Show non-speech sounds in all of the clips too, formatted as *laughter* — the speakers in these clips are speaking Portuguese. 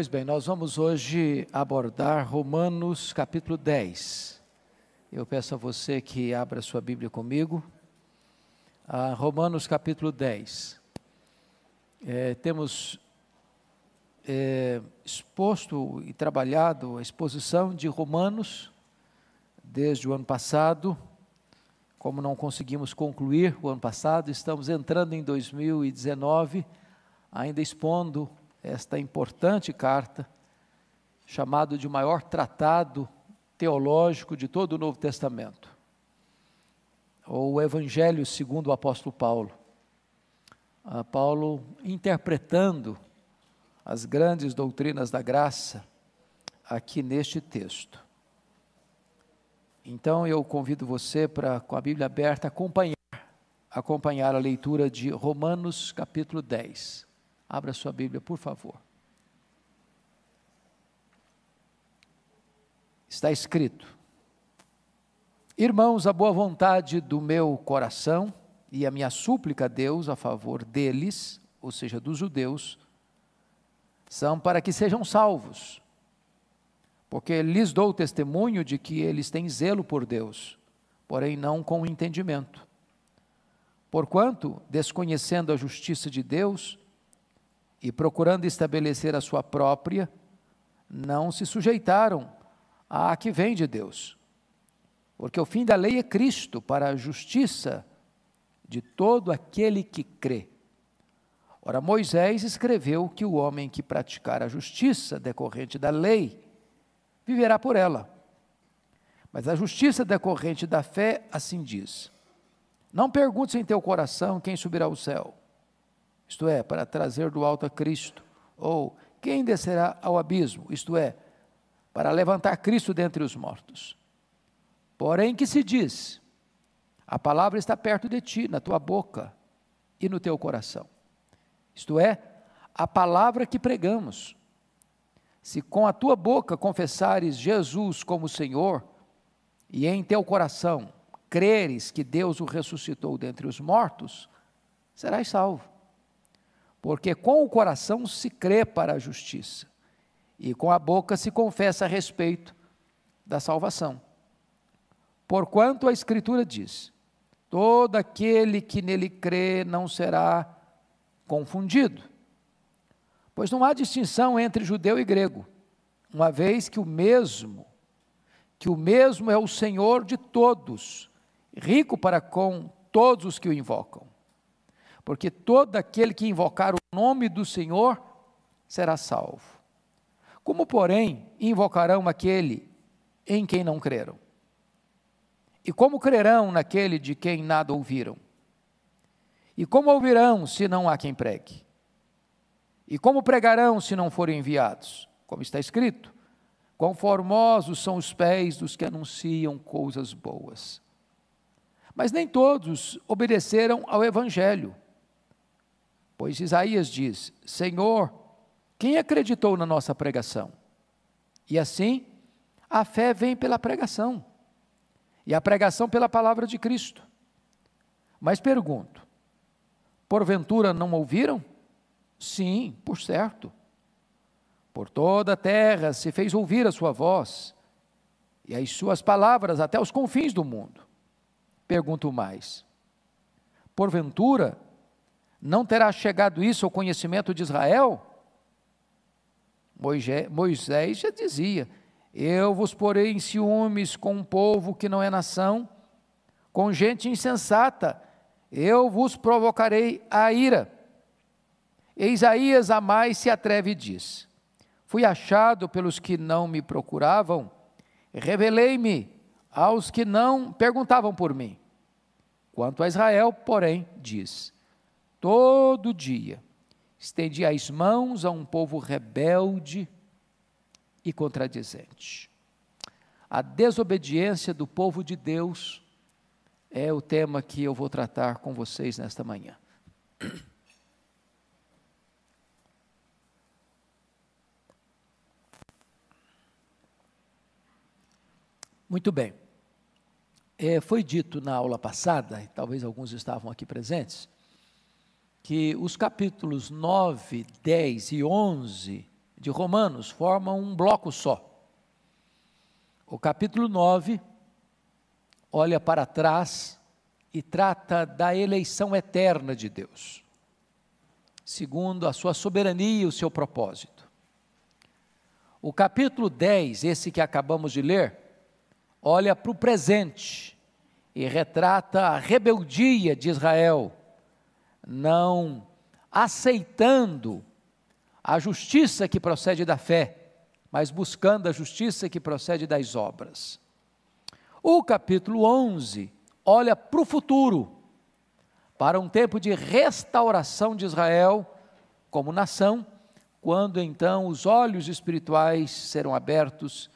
Pois bem, nós vamos hoje abordar Romanos capítulo 10. Eu peço a você que abra sua Bíblia comigo. Ah, Romanos capítulo 10. É, temos é, exposto e trabalhado a exposição de Romanos desde o ano passado. Como não conseguimos concluir o ano passado, estamos entrando em 2019, ainda expondo esta importante carta, chamado de maior tratado teológico de todo o Novo Testamento, ou o Evangelho segundo o apóstolo Paulo. Ah, Paulo interpretando as grandes doutrinas da graça aqui neste texto. Então eu convido você para, com a Bíblia aberta, acompanhar, acompanhar a leitura de Romanos capítulo 10. Abra sua Bíblia, por favor. Está escrito: Irmãos, a boa vontade do meu coração e a minha súplica a Deus a favor deles, ou seja, dos judeus, são para que sejam salvos. Porque lhes dou testemunho de que eles têm zelo por Deus, porém não com entendimento. Porquanto, desconhecendo a justiça de Deus, e procurando estabelecer a sua própria, não se sujeitaram à que vem de Deus. Porque o fim da lei é Cristo para a justiça de todo aquele que crê. Ora, Moisés escreveu que o homem que praticar a justiça decorrente da lei viverá por ela. Mas a justiça decorrente da fé assim diz: Não perguntes em teu coração quem subirá ao céu isto é, para trazer do alto a Cristo, ou quem descerá ao abismo, isto é, para levantar Cristo dentre os mortos. Porém, que se diz: a palavra está perto de ti, na tua boca e no teu coração. Isto é, a palavra que pregamos. Se com a tua boca confessares Jesus como Senhor, e em teu coração creres que Deus o ressuscitou dentre os mortos, serás salvo. Porque com o coração se crê para a justiça, e com a boca se confessa a respeito da salvação. Porquanto a Escritura diz: todo aquele que nele crê não será confundido. Pois não há distinção entre judeu e grego, uma vez que o mesmo, que o mesmo é o Senhor de todos, rico para com todos os que o invocam porque todo aquele que invocar o nome do Senhor será salvo. Como, porém, invocarão aquele em quem não creram? E como crerão naquele de quem nada ouviram? E como ouvirão se não há quem pregue? E como pregarão se não forem enviados? Como está escrito: Quão formosos são os pés dos que anunciam coisas boas. Mas nem todos obedeceram ao Evangelho. Pois Isaías diz: Senhor, quem acreditou na nossa pregação? E assim, a fé vem pela pregação, e a pregação pela palavra de Cristo. Mas pergunto: porventura não ouviram? Sim, por certo. Por toda a terra se fez ouvir a sua voz, e as suas palavras até os confins do mundo. Pergunto mais: porventura não terá chegado isso ao conhecimento de Israel? Moisés já dizia: Eu vos porei em ciúmes com um povo que não é nação, com gente insensata, eu vos provocarei a ira. E Isaías a mais se atreve e diz: Fui achado pelos que não me procuravam, revelei-me aos que não perguntavam por mim. Quanto a Israel, porém, diz: todo dia, estendia as mãos a um povo rebelde e contradizente. A desobediência do povo de Deus é o tema que eu vou tratar com vocês nesta manhã. Muito bem. É, foi dito na aula passada, e talvez alguns estavam aqui presentes, que os capítulos 9, 10 e 11 de Romanos formam um bloco só. O capítulo 9 olha para trás e trata da eleição eterna de Deus, segundo a sua soberania e o seu propósito. O capítulo 10, esse que acabamos de ler, olha para o presente e retrata a rebeldia de Israel, não aceitando a justiça que procede da fé, mas buscando a justiça que procede das obras. O capítulo 11 olha para o futuro, para um tempo de restauração de Israel como nação, quando então os olhos espirituais serão abertos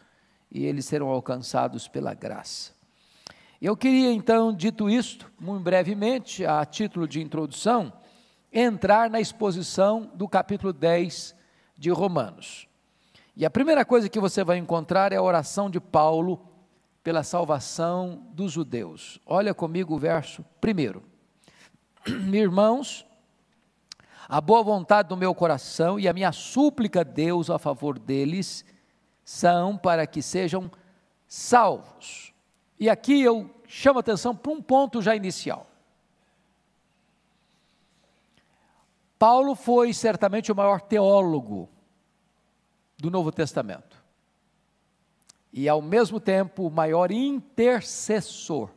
e eles serão alcançados pela graça. Eu queria então, dito isto, muito brevemente, a título de introdução, entrar na exposição do capítulo 10 de Romanos. E a primeira coisa que você vai encontrar é a oração de Paulo pela salvação dos judeus. Olha comigo o verso primeiro. *clears throat* Irmãos, a boa vontade do meu coração e a minha súplica a Deus a favor deles são para que sejam salvos. E aqui eu chamo atenção para um ponto já inicial. Paulo foi certamente o maior teólogo do Novo Testamento. E ao mesmo tempo o maior intercessor.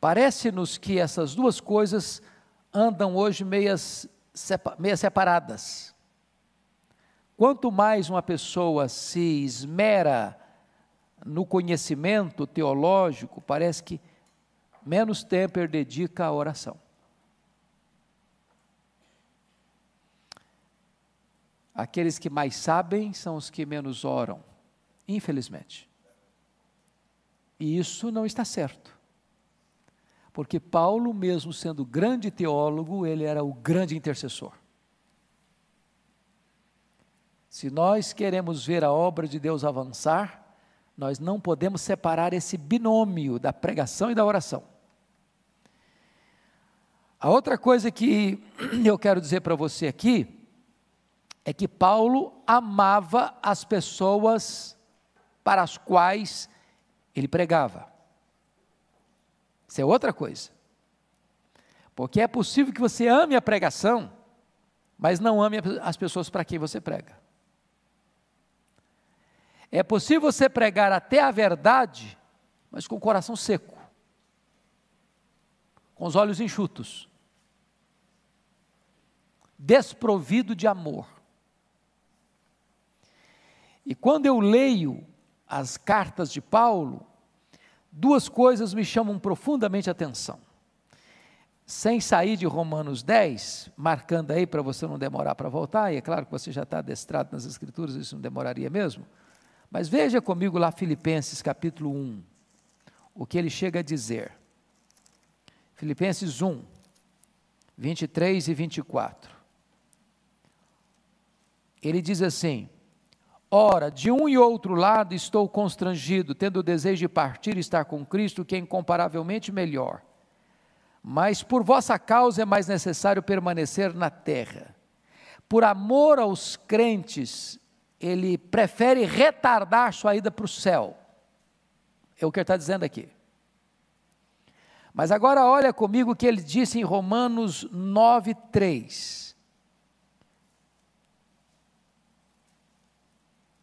Parece-nos que essas duas coisas andam hoje meias, meias separadas. Quanto mais uma pessoa se esmera no conhecimento teológico, parece que menos tempo ele dedica à oração. Aqueles que mais sabem são os que menos oram, infelizmente. E isso não está certo. Porque Paulo, mesmo sendo grande teólogo, ele era o grande intercessor. Se nós queremos ver a obra de Deus avançar, nós não podemos separar esse binômio da pregação e da oração. A outra coisa que eu quero dizer para você aqui é que Paulo amava as pessoas para as quais ele pregava. Isso é outra coisa. Porque é possível que você ame a pregação, mas não ame as pessoas para quem você prega. É possível você pregar até a verdade, mas com o coração seco, com os olhos enxutos, desprovido de amor. E quando eu leio as cartas de Paulo, duas coisas me chamam profundamente a atenção. Sem sair de Romanos 10, marcando aí para você não demorar para voltar, e é claro que você já está adestrado nas Escrituras, isso não demoraria mesmo. Mas veja comigo lá Filipenses capítulo 1, o que ele chega a dizer. Filipenses 1, 23 e 24. Ele diz assim: Ora, de um e outro lado estou constrangido, tendo o desejo de partir e estar com Cristo, que é incomparavelmente melhor. Mas por vossa causa é mais necessário permanecer na terra. Por amor aos crentes, ele prefere retardar sua ida para o céu. É o que ele está dizendo aqui. Mas agora olha comigo o que ele disse em Romanos 9, 3.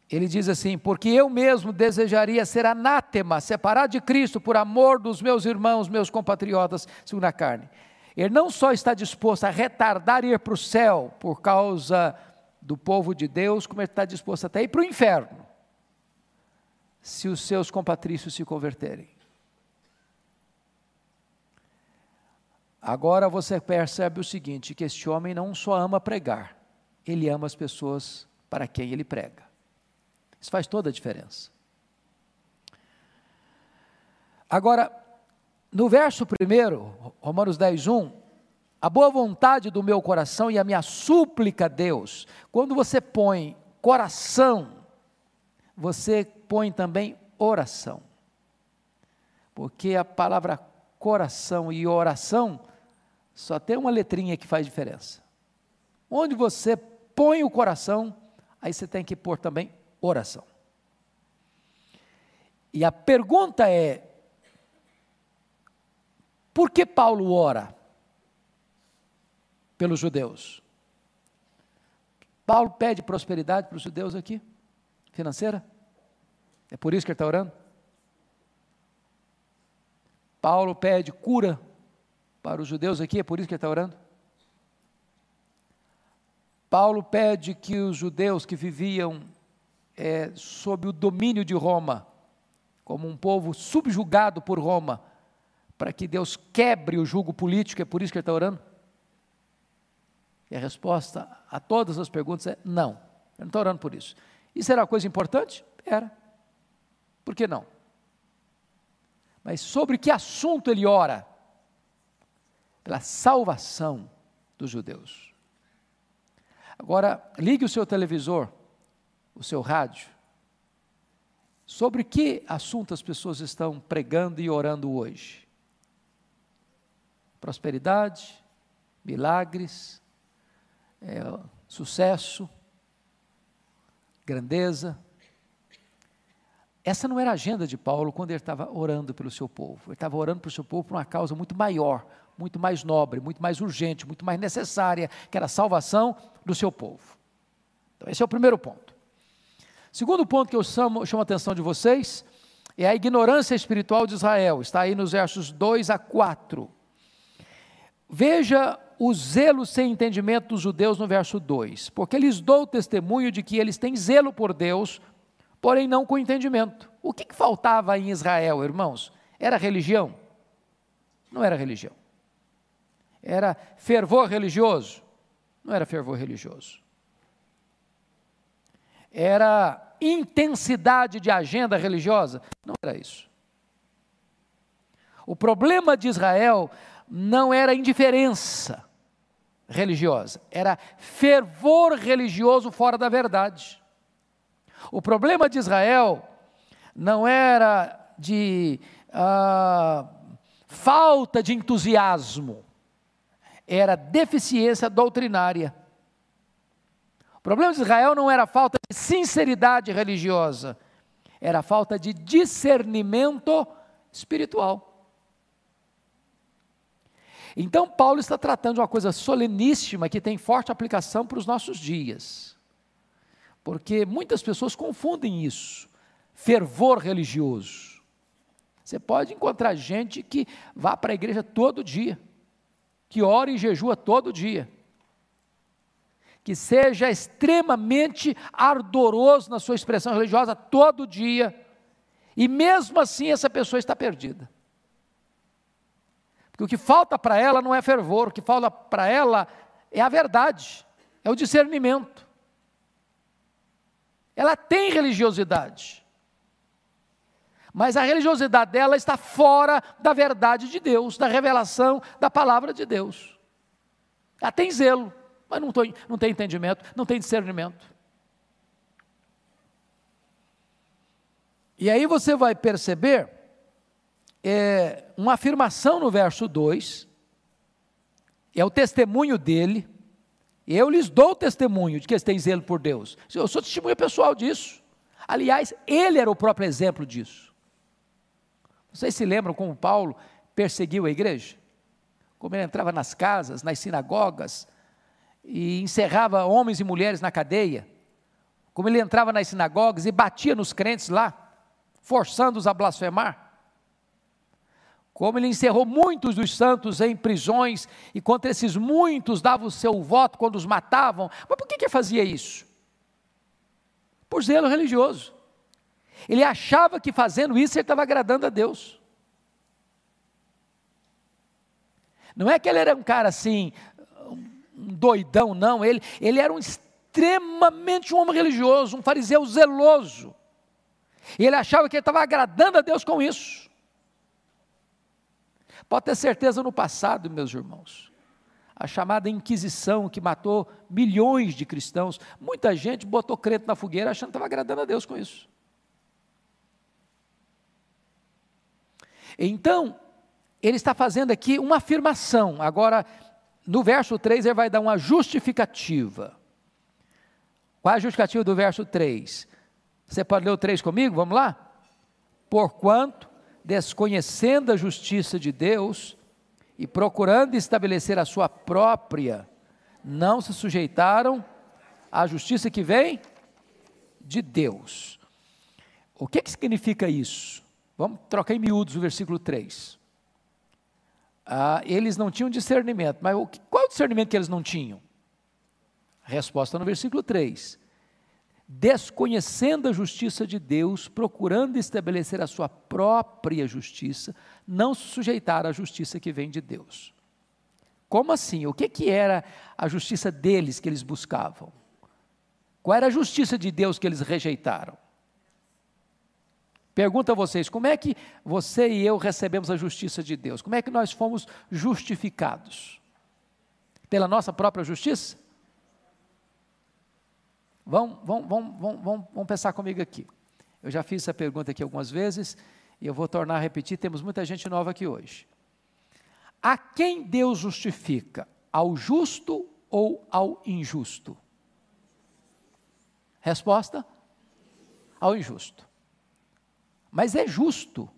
Ele diz assim: Porque eu mesmo desejaria ser anátema, separado de Cristo, por amor dos meus irmãos, meus compatriotas, segundo a carne. Ele não só está disposto a retardar ir para o céu por causa do povo de Deus, como ele está disposto até ir para o inferno, se os seus compatrícios se converterem. Agora você percebe o seguinte: que este homem não só ama pregar, ele ama as pessoas para quem ele prega. Isso faz toda a diferença. Agora, no verso primeiro, Romanos 10, 1, a boa vontade do meu coração e a minha súplica a Deus, quando você põe coração, você põe também oração. Porque a palavra coração e oração só tem uma letrinha que faz diferença. Onde você põe o coração, aí você tem que pôr também oração. E a pergunta é: por que Paulo ora pelos judeus? Paulo pede prosperidade para os judeus aqui, financeira? É por isso que ele está orando? Paulo pede cura para os judeus aqui, é por isso que ele está orando? Paulo pede que os judeus que viviam é, sob o domínio de Roma, como um povo subjugado por Roma, para que Deus quebre o jugo político, é por isso que ele está orando? A resposta a todas as perguntas é não. Ele não está orando por isso. Isso era uma coisa importante? Era. Por que não? Mas sobre que assunto ele ora? Pela salvação dos judeus. Agora, ligue o seu televisor, o seu rádio. Sobre que assunto as pessoas estão pregando e orando hoje? Prosperidade, milagres, é, sucesso, grandeza. Essa não era a agenda de Paulo quando ele estava orando pelo seu povo. Ele estava orando pelo seu povo por uma causa muito maior, muito mais nobre, muito mais urgente, muito mais necessária, que era a salvação do seu povo. Então, esse é o primeiro ponto. Segundo ponto que eu chamo, chamo a atenção de vocês é a ignorância espiritual de Israel. Está aí nos versos 2 a 4. Veja o zelo sem entendimento dos judeus no verso 2. Porque lhes dou testemunho de que eles têm zelo por Deus, porém não com entendimento. O que, que faltava em Israel, irmãos? Era religião? Não era religião. Era fervor religioso? Não era fervor religioso. Era intensidade de agenda religiosa? Não era isso. O problema de Israel não era indiferença religiosa, era fervor religioso fora da verdade. O problema de Israel não era de ah, falta de entusiasmo, era deficiência doutrinária. O problema de Israel não era falta de sinceridade religiosa, era falta de discernimento espiritual. Então, Paulo está tratando de uma coisa soleníssima que tem forte aplicação para os nossos dias. Porque muitas pessoas confundem isso, fervor religioso. Você pode encontrar gente que vá para a igreja todo dia, que ora e jejua todo dia, que seja extremamente ardoroso na sua expressão religiosa todo dia, e mesmo assim essa pessoa está perdida. Porque o que falta para ela não é fervor, o que falta para ela é a verdade, é o discernimento. Ela tem religiosidade. Mas a religiosidade dela está fora da verdade de Deus, da revelação da palavra de Deus. Ela tem zelo, mas não, tem, não tem entendimento, não tem discernimento. E aí você vai perceber é, uma afirmação no verso 2, é o testemunho dele, eu lhes dou testemunho de que eles têm zelo por Deus. Eu sou testemunha pessoal disso. Aliás, ele era o próprio exemplo disso. Vocês se lembram como Paulo perseguiu a igreja? Como ele entrava nas casas, nas sinagogas e encerrava homens e mulheres na cadeia? Como ele entrava nas sinagogas e batia nos crentes lá, forçando-os a blasfemar? Como ele encerrou muitos dos santos em prisões, e contra esses muitos dava o seu voto quando os matavam. Mas por que, que fazia isso? Por zelo religioso. Ele achava que fazendo isso ele estava agradando a Deus. Não é que ele era um cara assim, um doidão, não. Ele, ele era um extremamente um homem religioso, um fariseu zeloso. E ele achava que ele estava agradando a Deus com isso. Pode ter certeza no passado, meus irmãos, a chamada Inquisição que matou milhões de cristãos, muita gente botou crente na fogueira achando que estava agradando a Deus com isso. Então, ele está fazendo aqui uma afirmação. Agora, no verso 3, ele vai dar uma justificativa. Qual é a justificativa do verso 3? Você pode ler o 3 comigo? Vamos lá? Porquanto, desconhecendo a justiça de Deus e procurando estabelecer a sua própria, não se sujeitaram à justiça que vem de Deus. O que, que significa isso? Vamos trocar em miúdos o versículo 3. Ah, eles não tinham discernimento, mas o, qual é o discernimento que eles não tinham? Resposta no versículo 3 desconhecendo a justiça de Deus, procurando estabelecer a sua própria justiça, não se sujeitar à justiça que vem de Deus. Como assim? O que, que era a justiça deles que eles buscavam? Qual era a justiça de Deus que eles rejeitaram? Pergunto a vocês, como é que você e eu recebemos a justiça de Deus? Como é que nós fomos justificados? Pela nossa própria justiça? Vão, vão, vão, vão, vão pensar comigo aqui. Eu já fiz essa pergunta aqui algumas vezes e eu vou tornar a repetir. Temos muita gente nova aqui hoje. A quem Deus justifica? Ao justo ou ao injusto? Resposta: ao injusto. Mas é justo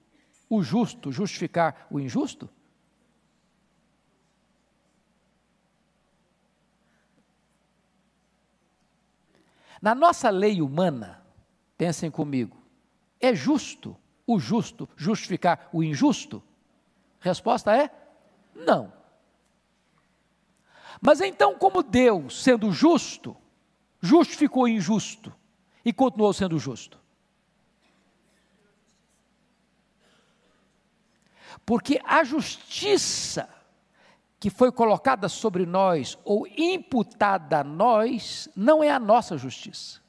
o justo justificar o injusto? Na nossa lei humana, pensem comigo, é justo o justo justificar o injusto? Resposta é não. Mas então, como Deus, sendo justo, justificou o injusto e continuou sendo justo? Porque a justiça que foi colocada sobre nós ou imputada a nós não é a nossa justiça,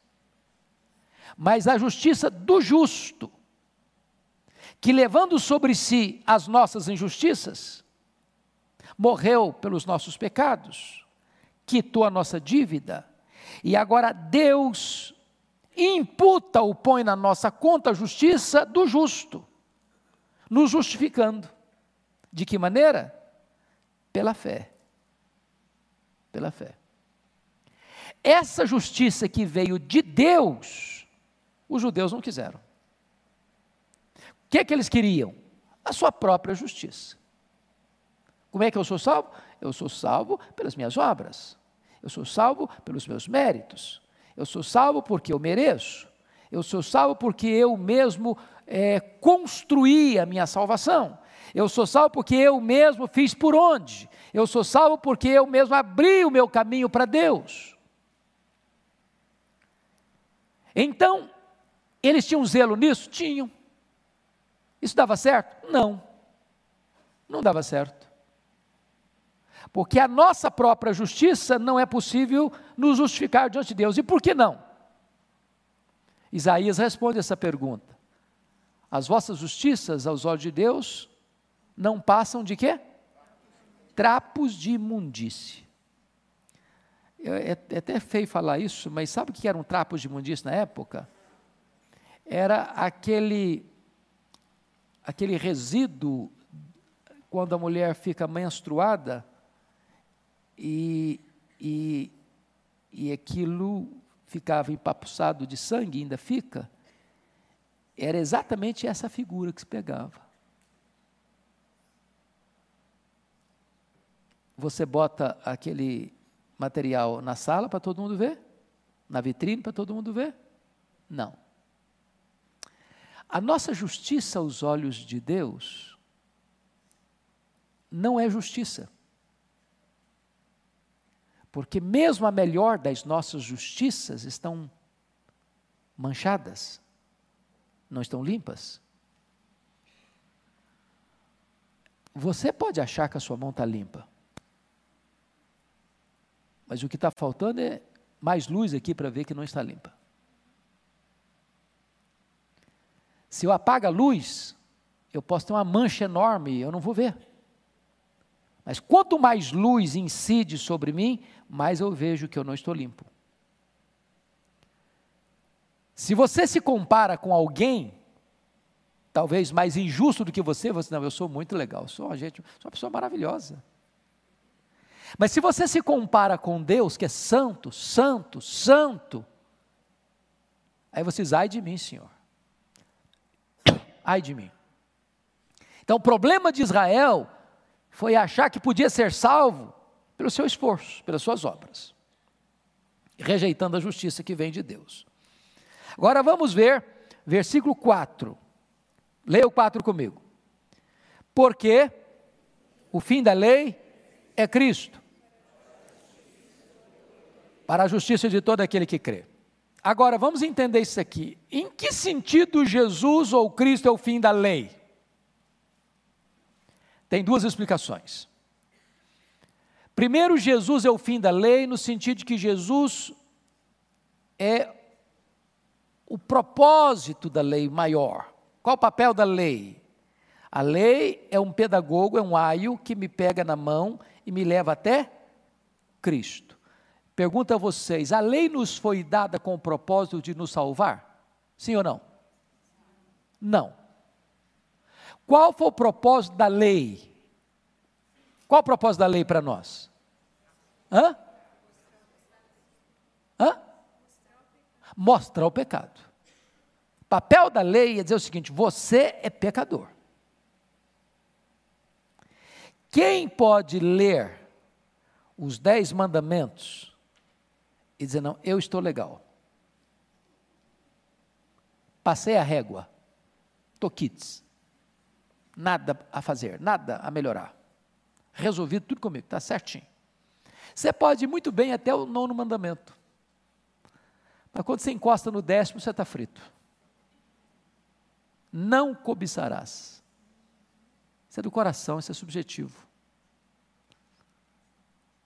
mas a justiça do justo, que levando sobre si as nossas injustiças, morreu pelos nossos pecados, quitou a nossa dívida, e agora Deus imputa ou põe na nossa conta a justiça do justo, nos justificando. De que maneira? Pela fé. Pela fé. Essa justiça que veio de Deus, os judeus não quiseram. O que é que eles queriam? A sua própria justiça. Como é que eu sou salvo? Eu sou salvo pelas minhas obras. Eu sou salvo pelos meus méritos. Eu sou salvo porque eu mereço. Eu sou salvo porque eu mesmo é, construí a minha salvação. Eu sou salvo porque eu mesmo fiz por onde. Eu sou salvo porque eu mesmo abri o meu caminho para Deus. Então, eles tinham zelo nisso? Tinham. Isso dava certo? Não. Não dava certo. Porque a nossa própria justiça não é possível nos justificar diante de Deus. E por que não? Isaías responde essa pergunta. As vossas justiças aos olhos de Deus não passam de quê? Trapos de imundície. É, é, até feio falar isso, mas sabe o que eram trapos de imundície na época? Era aquele, aquele resíduo quando a mulher fica menstruada e, e, e aquilo ficava empapuçado de sangue, ainda fica, era exatamente essa figura que se pegava. Você bota aquele material na sala para todo mundo ver? Na vitrine para todo mundo ver? Não. A nossa justiça aos olhos de Deus não é justiça. Porque mesmo a melhor das nossas justiças estão manchadas, não estão limpas. Você pode achar que a sua mão está limpa. Mas o que está faltando é mais luz aqui para ver que não está limpa. Se eu apago a luz, eu posso ter uma mancha enorme e eu não vou ver. Mas quanto mais luz incide sobre mim, mais eu vejo que eu não estou limpo. Se você se compara com alguém, talvez mais injusto do que você, você não, eu sou muito legal, sou uma gente, sou uma pessoa maravilhosa. Mas se você se compara com Deus, que é santo, santo, santo, Aí vocês, ai de mim, Senhor. Ai de mim. Então, o problema de Israel foi achar que podia ser salvo pelo seu esforço, pelas suas obras, rejeitando a justiça que vem de Deus. Agora vamos ver versículo 4. Leia o 4 comigo. Porque o fim da lei é Cristo, para a justiça de todo aquele que crê. Agora, vamos entender isso aqui. Em que sentido Jesus ou Cristo é o fim da lei? Tem duas explicações. Primeiro, Jesus é o fim da lei, no sentido de que Jesus é o propósito da lei maior. Qual o papel da lei? A lei é um pedagogo, é um aio que me pega na mão e me leva até Cristo. Pergunto a vocês: a lei nos foi dada com o propósito de nos salvar? Sim ou não? Não. Qual foi o propósito da lei? Qual o propósito da lei para nós? Hã? Hã? Mostrar o pecado. O papel da lei é dizer o seguinte: você é pecador. Quem pode ler os dez mandamentos e dizer, não, eu estou legal. Passei a régua, estou quites. Nada a fazer, nada a melhorar. Resolvido tudo comigo, está certinho. Você pode ir muito bem até o nono mandamento. Mas quando você encosta no décimo, você está frito. Não cobiçarás. Isso é do coração, isso é subjetivo.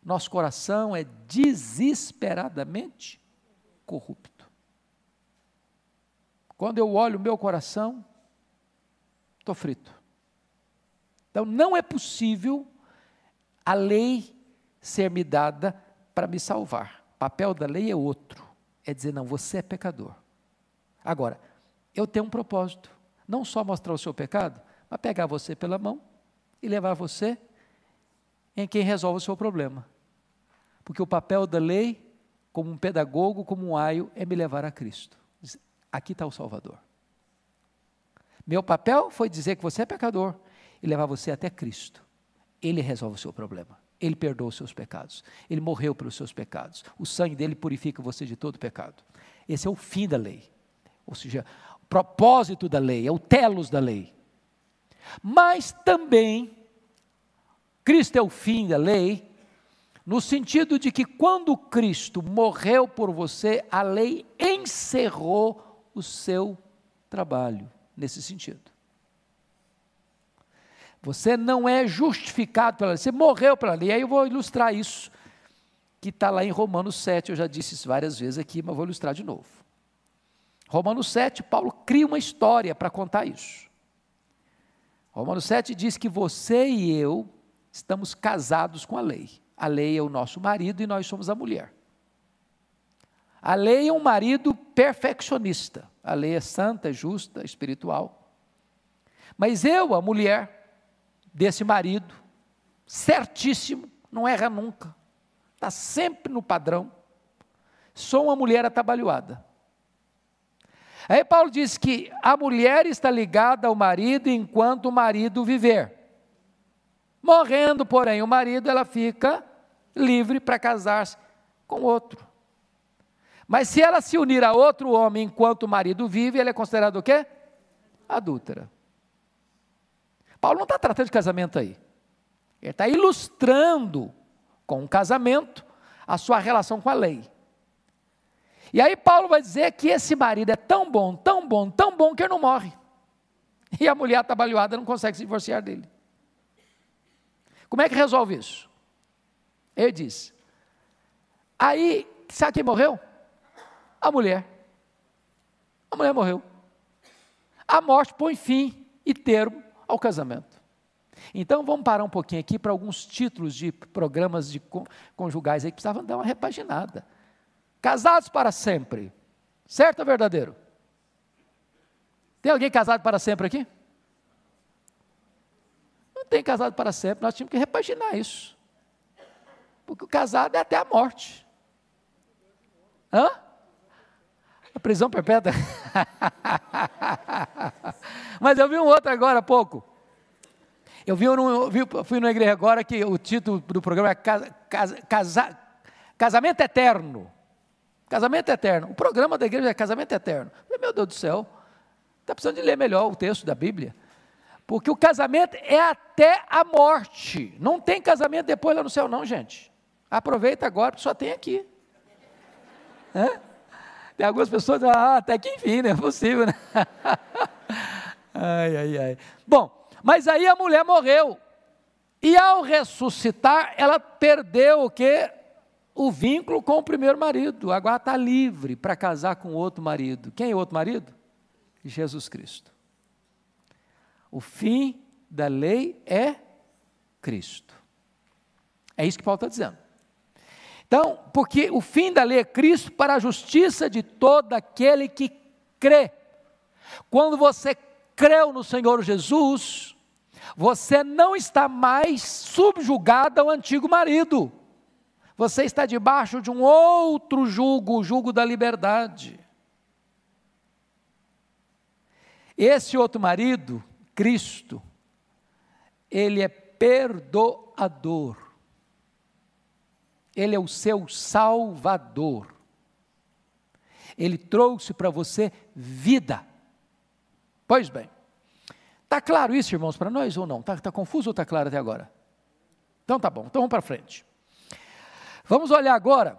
Nosso coração é desesperadamente corrupto. Quando eu olho o meu coração, estou frito. Então não é possível a lei ser me dada para me salvar. O papel da lei é outro. É dizer, não, você é pecador. Agora, eu tenho um propósito. Não só mostrar o seu pecado, mas pegar você pela mão e levar você em quem resolve o seu problema. Porque o papel da lei, como um pedagogo, como um aio, é me levar a Cristo. Aqui está o Salvador. Meu papel foi dizer que você é pecador e levar você até Cristo. Ele resolve o seu problema. Ele perdoa os seus pecados. Ele morreu pelos seus pecados. O sangue dele purifica você de todo pecado. Esse é o fim da lei. Ou seja, o propósito da lei, é o telos da lei. Mas também, Cristo é o fim da lei, no sentido de que quando Cristo morreu por você, a lei encerrou o seu trabalho, nesse sentido. Você não é justificado pela lei, você morreu pela lei. E aí eu vou ilustrar isso, que está lá em Romanos 7, eu já disse isso várias vezes aqui, mas vou ilustrar de novo. Romanos 7, Paulo cria uma história para contar isso. Romanos 7 diz que você e eu estamos casados com a lei. A lei é o nosso marido e nós somos a mulher. A lei é um marido perfeccionista. A lei é santa, é justa, espiritual. Mas eu, a mulher desse marido, certíssimo, não erra nunca, está sempre no padrão, sou uma mulher atabalhoada. Aí Paulo diz que a mulher está ligada ao marido enquanto o marido viver. Morrendo, porém, o marido, ela fica livre para casar-se com outro. Mas se ela se unir a outro homem enquanto o marido vive, ela é considerada o quê? Adúltera. Paulo não está tratando de casamento aí. Ele está ilustrando com o casamento a sua relação com a lei. E aí Paulo vai dizer que esse marido é tão bom, tão bom, tão bom que ele não morre. E a mulher atabalhoada não consegue se divorciar dele. Como é que resolve isso? Ele diz. Aí, sabe quem morreu? A mulher. A mulher morreu. A morte põe fim e termo ao casamento. Então vamos parar um pouquinho aqui para alguns títulos de programas de conjugais aí que precisavam dar uma repaginada. Casados para sempre. Certo ou verdadeiro? Tem alguém casado para sempre aqui? Não tem casado para sempre, nós tínhamos que repaginar isso. Porque o casado é até a morte. Hã? Prisão perpétua. *laughs* Mas eu vi um outro agora há pouco. Eu vi, eu vi, fui na igreja agora que o título do programa é casa, casa, Casamento Eterno. Casamento Eterno. O programa da igreja é Casamento Eterno. Meu Deus do céu, está precisando de ler melhor o texto da Bíblia. Porque o casamento é até a morte. Não tem casamento depois lá no céu, não, gente. Aproveita agora, porque só tem aqui. É? Tem algumas pessoas, ah, até que enfim, não é possível, né? *laughs* ai, ai, ai. Bom, mas aí a mulher morreu. E ao ressuscitar, ela perdeu o que? O vínculo com o primeiro marido. Agora está livre para casar com outro marido. Quem é o outro marido? Jesus Cristo. O fim da lei é Cristo. É isso que Paulo está dizendo. Então, porque o fim da lei é Cristo para a justiça de todo aquele que crê. Quando você creu no Senhor Jesus, você não está mais subjugado ao antigo marido. Você está debaixo de um outro jugo, o jugo da liberdade. Esse outro marido, Cristo, ele é perdoador. Ele é o seu salvador. Ele trouxe para você vida. Pois bem, está claro isso, irmãos, para nós ou não? Está tá confuso ou está claro até agora? Então tá bom, então vamos para frente. Vamos olhar agora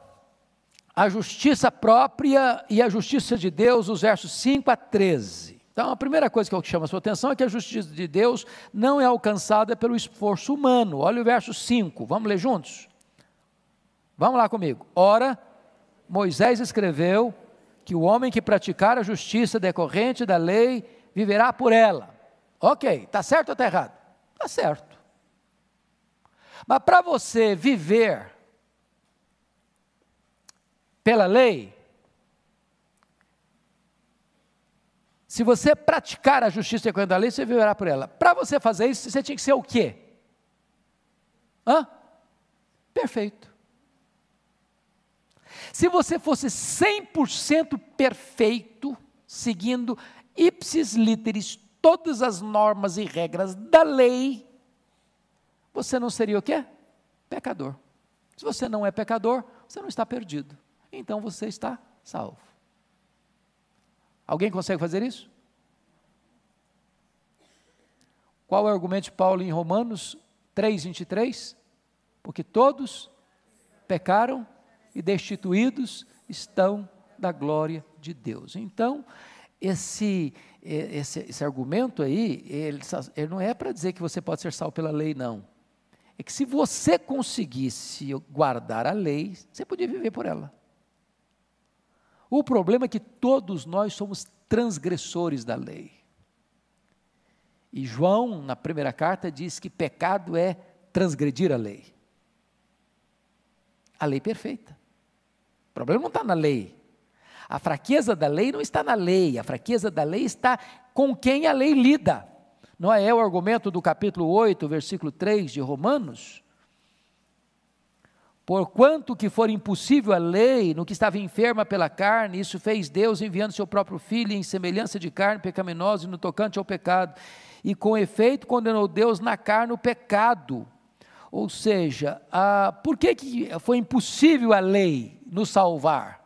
a justiça própria e a justiça de Deus, os versos 5 a 13. Então, a primeira coisa que eu chamo a sua atenção é que a justiça de Deus não é alcançada pelo esforço humano. Olha o verso 5, vamos ler juntos? Vamos lá comigo. Ora, Moisés escreveu que o homem que praticar a justiça decorrente da lei viverá por ela. Ok, está certo ou está errado? Está certo. Mas para você viver pela lei, se você praticar a justiça decorrente da lei, você viverá por ela. Para você fazer isso, você tinha que ser o quê? Hã? Perfeito. Se você fosse 100% perfeito, seguindo ipsis literis todas as normas e regras da lei, você não seria o quê? Pecador. Se você não é pecador, você não está perdido. Então você está salvo. Alguém consegue fazer isso? Qual é o argumento de Paulo em Romanos 3:23? Porque todos pecaram e destituídos estão da glória de Deus. Então, esse, esse, esse argumento aí, ele, ele não é para dizer que você pode ser salvo pela lei, não. É que se você conseguisse guardar a lei, você podia viver por ela. O problema é que todos nós somos transgressores da lei. E João, na primeira carta, diz que pecado é transgredir a lei. A lei perfeita. O problema não está na lei. A fraqueza da lei não está na lei, a fraqueza da lei está com quem a lei lida. Não é o argumento do capítulo 8, versículo 3 de Romanos? Porquanto que for impossível a lei, no que estava enferma pela carne, isso fez Deus enviando seu próprio filho em semelhança de carne pecaminosa e no tocante ao pecado. E com efeito condenou Deus na carne o pecado. Ou seja, a, por que, que foi impossível a lei? nos salvar?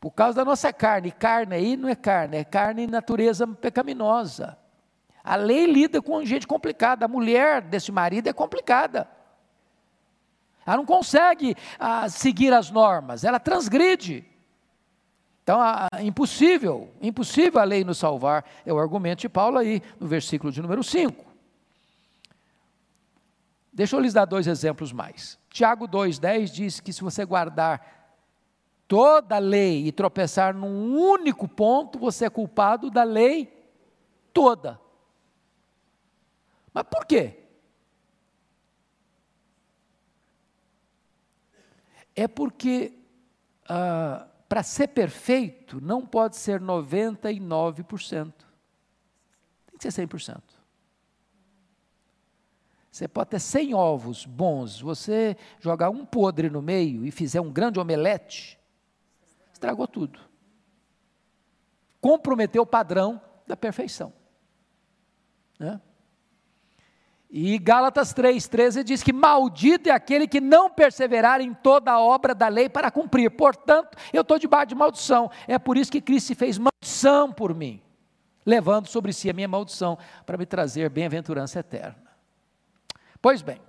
Por causa da nossa carne. Carne aí não é carne, é carne natureza pecaminosa. A lei lida com gente complicada. A mulher desse marido é complicada. Ela não consegue ah, seguir as normas, ela transgride. Então, ah, impossível, impossível a lei nos salvar, é o argumento de Paulo aí, no versículo de número 5. Deixa eu lhes dar dois exemplos mais. Tiago 2,10 diz que se você guardar toda a lei e tropeçar num único ponto, você é culpado da lei toda. Mas por quê? É porque ah, para ser perfeito não pode ser 99%. Tem que ser 100%. Você pode ter 100 ovos bons, você jogar um podre no meio e fizer um grande omelete, estragou tudo. Comprometeu o padrão da perfeição. Né? E Gálatas 3,13 diz que maldito é aquele que não perseverar em toda a obra da lei para cumprir. Portanto, eu estou debaixo de maldição. É por isso que Cristo se fez maldição por mim, levando sobre si a minha maldição para me trazer bem-aventurança eterna. Pois bem,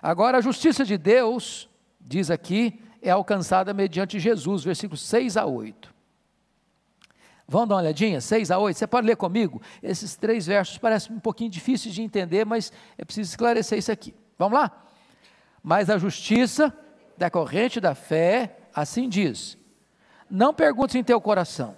agora a justiça de Deus, diz aqui, é alcançada mediante Jesus, versículos 6 a 8. Vamos dar uma olhadinha? 6 a 8. Você pode ler comigo? Esses três versos parecem um pouquinho difíceis de entender, mas é preciso esclarecer isso aqui. Vamos lá? Mas a justiça decorrente da fé, assim diz: Não perguntes em teu coração: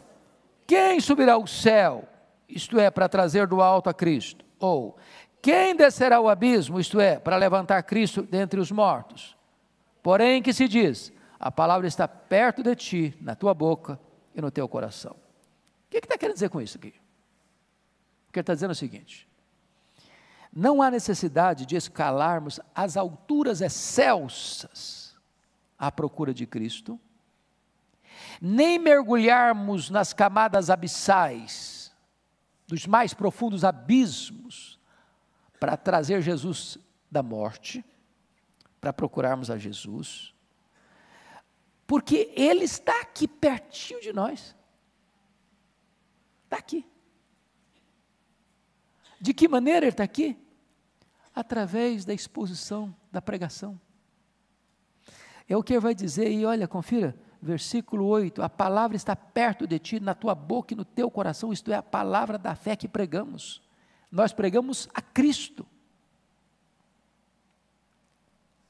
quem subirá ao céu, isto é, para trazer do alto a Cristo? Ou quem descerá ao abismo, isto é, para levantar Cristo dentre os mortos? Porém, que se diz: a palavra está perto de ti, na tua boca e no teu coração que está que querendo dizer com isso aqui? O que ele está dizendo é o seguinte: não há necessidade de escalarmos as alturas excelsas à procura de Cristo, nem mergulharmos nas camadas abissais, dos mais profundos abismos, para trazer Jesus da morte, para procurarmos a Jesus, porque Ele está aqui pertinho de nós. Está aqui. De que maneira ele está aqui? Através da exposição, da pregação. É o que ele vai dizer, e olha, confira, versículo 8: a palavra está perto de ti, na tua boca e no teu coração, isto é a palavra da fé que pregamos. Nós pregamos a Cristo.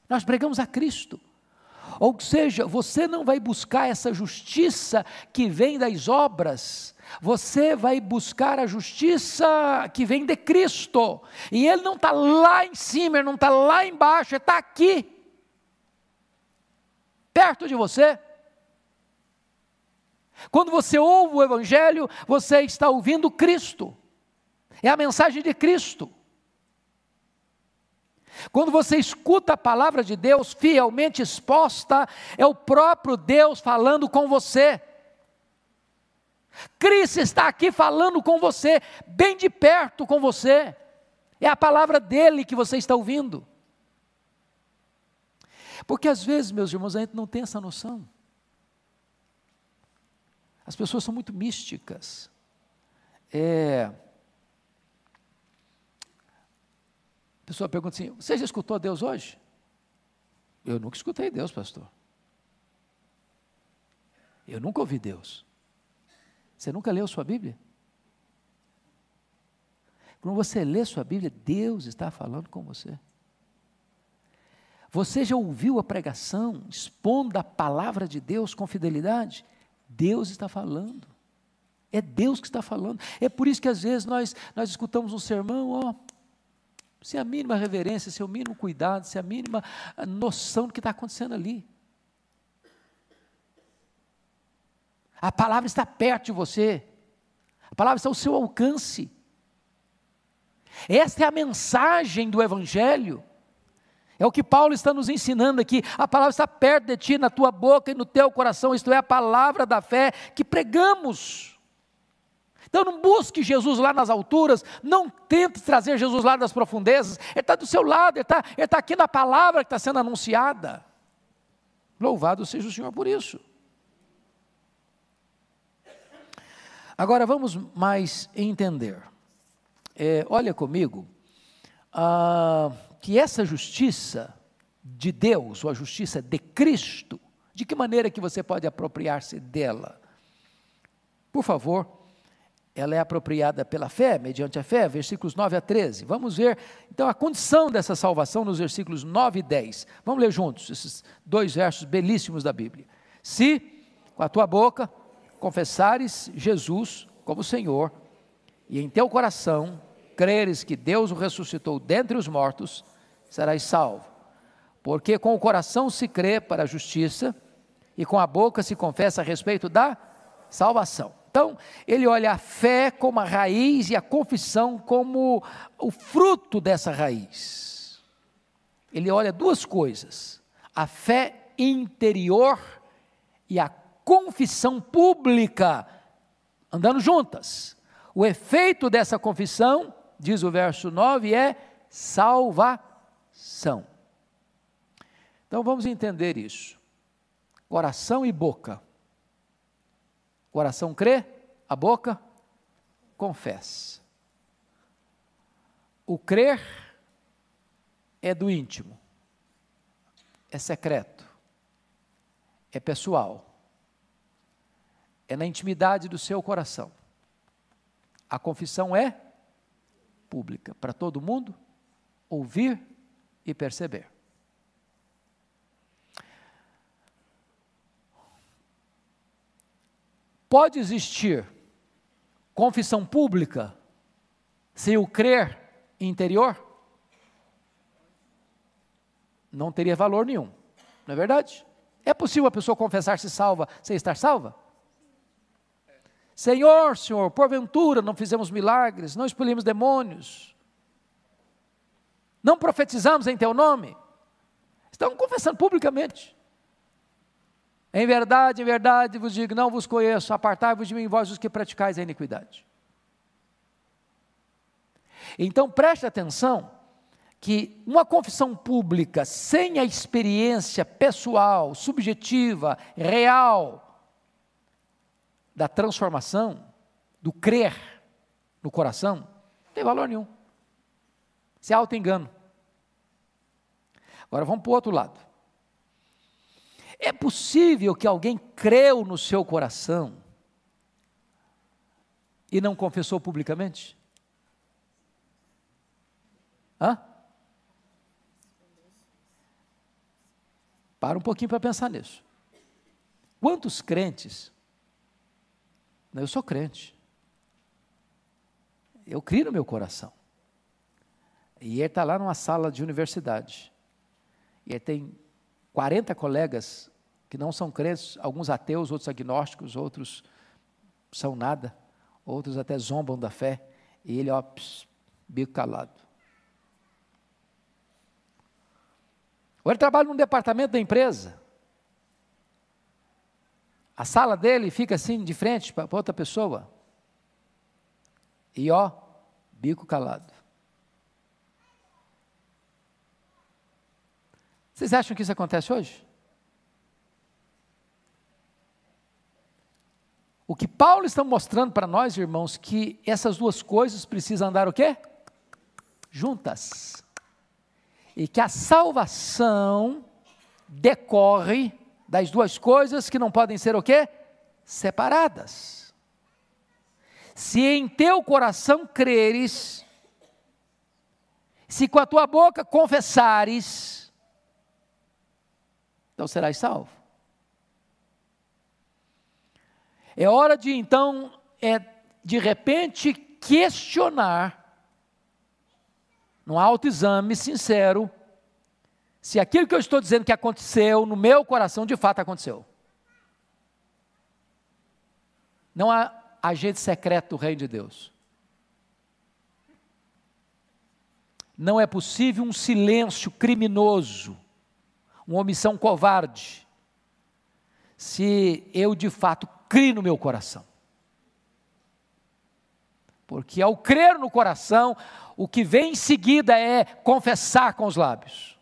Nós pregamos a Cristo. Ou seja, você não vai buscar essa justiça que vem das obras, você vai buscar a justiça que vem de Cristo, e Ele não está lá em cima, Ele não está lá embaixo, Ele está aqui, perto de você. Quando você ouve o Evangelho, você está ouvindo Cristo, é a mensagem de Cristo. Quando você escuta a palavra de Deus fielmente exposta, é o próprio Deus falando com você. Cristo está aqui falando com você, bem de perto com você. É a palavra dele que você está ouvindo. Porque às vezes, meus irmãos, a gente não tem essa noção. As pessoas são muito místicas. É, A pessoa pergunta assim: Você já escutou Deus hoje? Eu nunca escutei Deus, pastor. Eu nunca ouvi Deus. Você nunca leu sua Bíblia? Quando você lê sua Bíblia, Deus está falando com você. Você já ouviu a pregação expondo a palavra de Deus com fidelidade? Deus está falando. É Deus que está falando. É por isso que às vezes nós, nós escutamos um sermão, ó, sem a mínima reverência, sem o mínimo cuidado, sem a mínima ah, noção do que está acontecendo ali. A palavra está perto de você, a palavra está ao seu alcance. Esta é a mensagem do Evangelho. É o que Paulo está nos ensinando aqui. A palavra está perto de ti, na tua boca e no teu coração. Isto é a palavra da fé que pregamos. Então não busque Jesus lá nas alturas, não tente trazer Jesus lá das profundezas, Ele está do seu lado, Ele está, ele está aqui na palavra que está sendo anunciada. Louvado seja o Senhor por isso. Agora vamos mais entender. É, olha comigo, ah, que essa justiça de Deus, ou a justiça de Cristo, de que maneira que você pode apropriar-se dela? Por favor, ela é apropriada pela fé, mediante a fé, versículos 9 a 13. Vamos ver, então, a condição dessa salvação nos versículos 9 e 10. Vamos ler juntos esses dois versos belíssimos da Bíblia. Se, com a tua boca, confessares Jesus como Senhor, e em teu coração creres que Deus o ressuscitou dentre os mortos, serás salvo. Porque com o coração se crê para a justiça, e com a boca se confessa a respeito da salvação. Então, ele olha a fé como a raiz e a confissão como o fruto dessa raiz. Ele olha duas coisas: a fé interior e a confissão pública, andando juntas. O efeito dessa confissão, diz o verso 9, é salvação. Então vamos entender isso. Coração e boca. Coração crê, a boca confessa. O crer é do íntimo, é secreto, é pessoal, é na intimidade do seu coração. A confissão é pública, para todo mundo ouvir e perceber. Pode existir confissão pública sem o crer interior? Não teria valor nenhum, não é verdade? É possível a pessoa confessar-se salva sem estar salva? Senhor, Senhor, porventura não fizemos milagres, não expelimos demônios, não profetizamos em Teu nome? Estão confessando publicamente. Em verdade, em verdade vos digo: não vos conheço, apartai-vos de mim, vós os que praticais a iniquidade. Então preste atenção que uma confissão pública sem a experiência pessoal, subjetiva, real da transformação, do crer no coração, não tem valor nenhum. Isso é auto-engano. Agora vamos para o outro lado. É possível que alguém creu no seu coração e não confessou publicamente? Hã? Para um pouquinho para pensar nisso. Quantos crentes? Eu sou crente. Eu crio no meu coração. E ele está lá numa sala de universidade. E ele tem 40 colegas que não são crentes, alguns ateus, outros agnósticos, outros são nada, outros até zombam da fé, e ele, ó, bico calado. Ou ele trabalha num departamento da empresa, a sala dele fica assim de frente para outra pessoa, e ó, bico calado. Vocês acham que isso acontece hoje? O que Paulo está mostrando para nós, irmãos, que essas duas coisas precisam andar o quê? Juntas. E que a salvação decorre das duas coisas que não podem ser o quê? Separadas. Se em teu coração creres, se com a tua boca confessares, então serás salvo. É hora de então, é, de repente, questionar, num autoexame sincero, se aquilo que eu estou dizendo que aconteceu no meu coração de fato aconteceu. Não há agente secreto do reino de Deus. Não é possível um silêncio criminoso, uma omissão covarde, se eu de fato crie no meu coração. Porque ao crer no coração, o que vem em seguida é confessar com os lábios.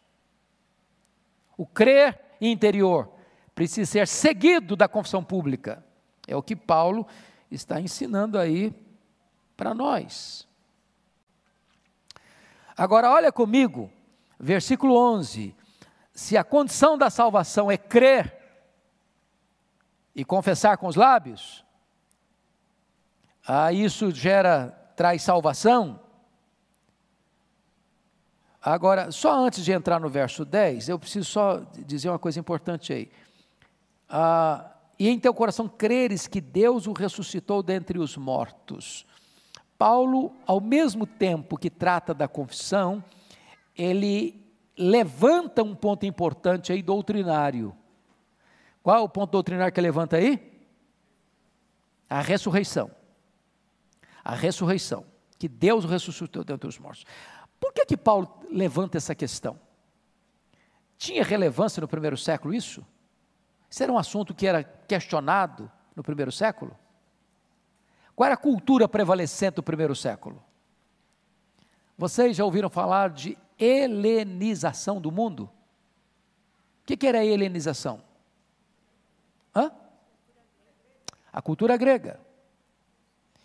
O crer interior precisa ser seguido da confissão pública. É o que Paulo está ensinando aí para nós. Agora, olha comigo, versículo 11. Se a condição da salvação é crer e confessar com os lábios, ah, isso gera, traz salvação. Agora, só antes de entrar no verso 10, eu preciso só dizer uma coisa importante aí. Ah, e em teu coração creres que Deus o ressuscitou dentre os mortos. Paulo, ao mesmo tempo que trata da confissão, ele levanta um ponto importante aí doutrinário. Qual é o ponto doutrinário que levanta aí? A ressurreição. A ressurreição. Que Deus ressuscitou dentre os mortos. Por que que Paulo levanta essa questão? Tinha relevância no primeiro século isso? Isso era um assunto que era questionado no primeiro século. Qual era a cultura prevalecente do primeiro século? Vocês já ouviram falar de helenização do mundo? O que, que era a helenização? Hã? A cultura grega.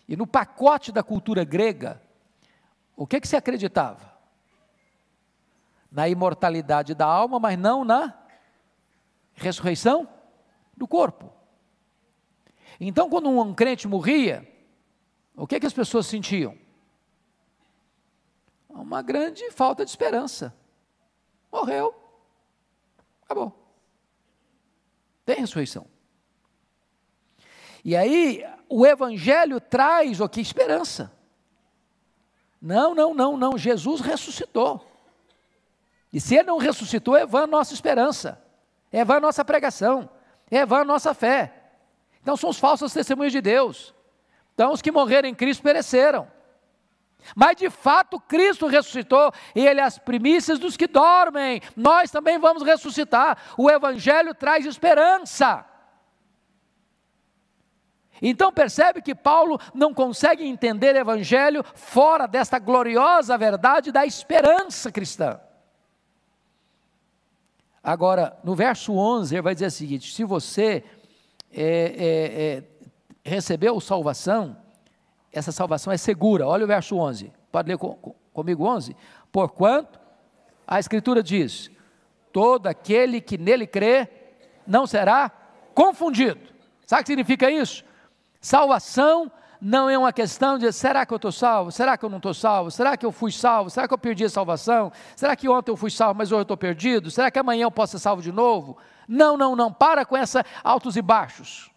E no pacote da cultura grega, o que, que se acreditava? Na imortalidade da alma, mas não na ressurreição do corpo. Então, quando um crente morria, o que, que as pessoas sentiam? Uma grande falta de esperança. Morreu, acabou. Tem ressurreição. E aí, o Evangelho traz o que? Esperança. Não, não, não, não. Jesus ressuscitou. E se ele não ressuscitou, é vã a nossa esperança, é vã a nossa pregação, é vã a nossa fé. Então são os falsos testemunhos de Deus. Então os que morreram em Cristo pereceram. Mas de fato Cristo ressuscitou e Ele é as primícias dos que dormem. Nós também vamos ressuscitar. O Evangelho traz esperança. Então percebe que Paulo não consegue entender o Evangelho fora desta gloriosa verdade da esperança cristã. Agora, no verso 11, ele vai dizer o seguinte: se você é, é, é, recebeu salvação, essa salvação é segura. Olha o verso 11. Pode ler com, comigo 11? Porquanto a Escritura diz: todo aquele que nele crê não será confundido. Sabe o que significa isso? Salvação não é uma questão de será que eu estou salvo? Será que eu não estou salvo? Será que eu fui salvo? Será que eu perdi a salvação? Será que ontem eu fui salvo, mas hoje eu estou perdido? Será que amanhã eu posso ser salvo de novo? Não, não, não. Para com essa altos e baixos.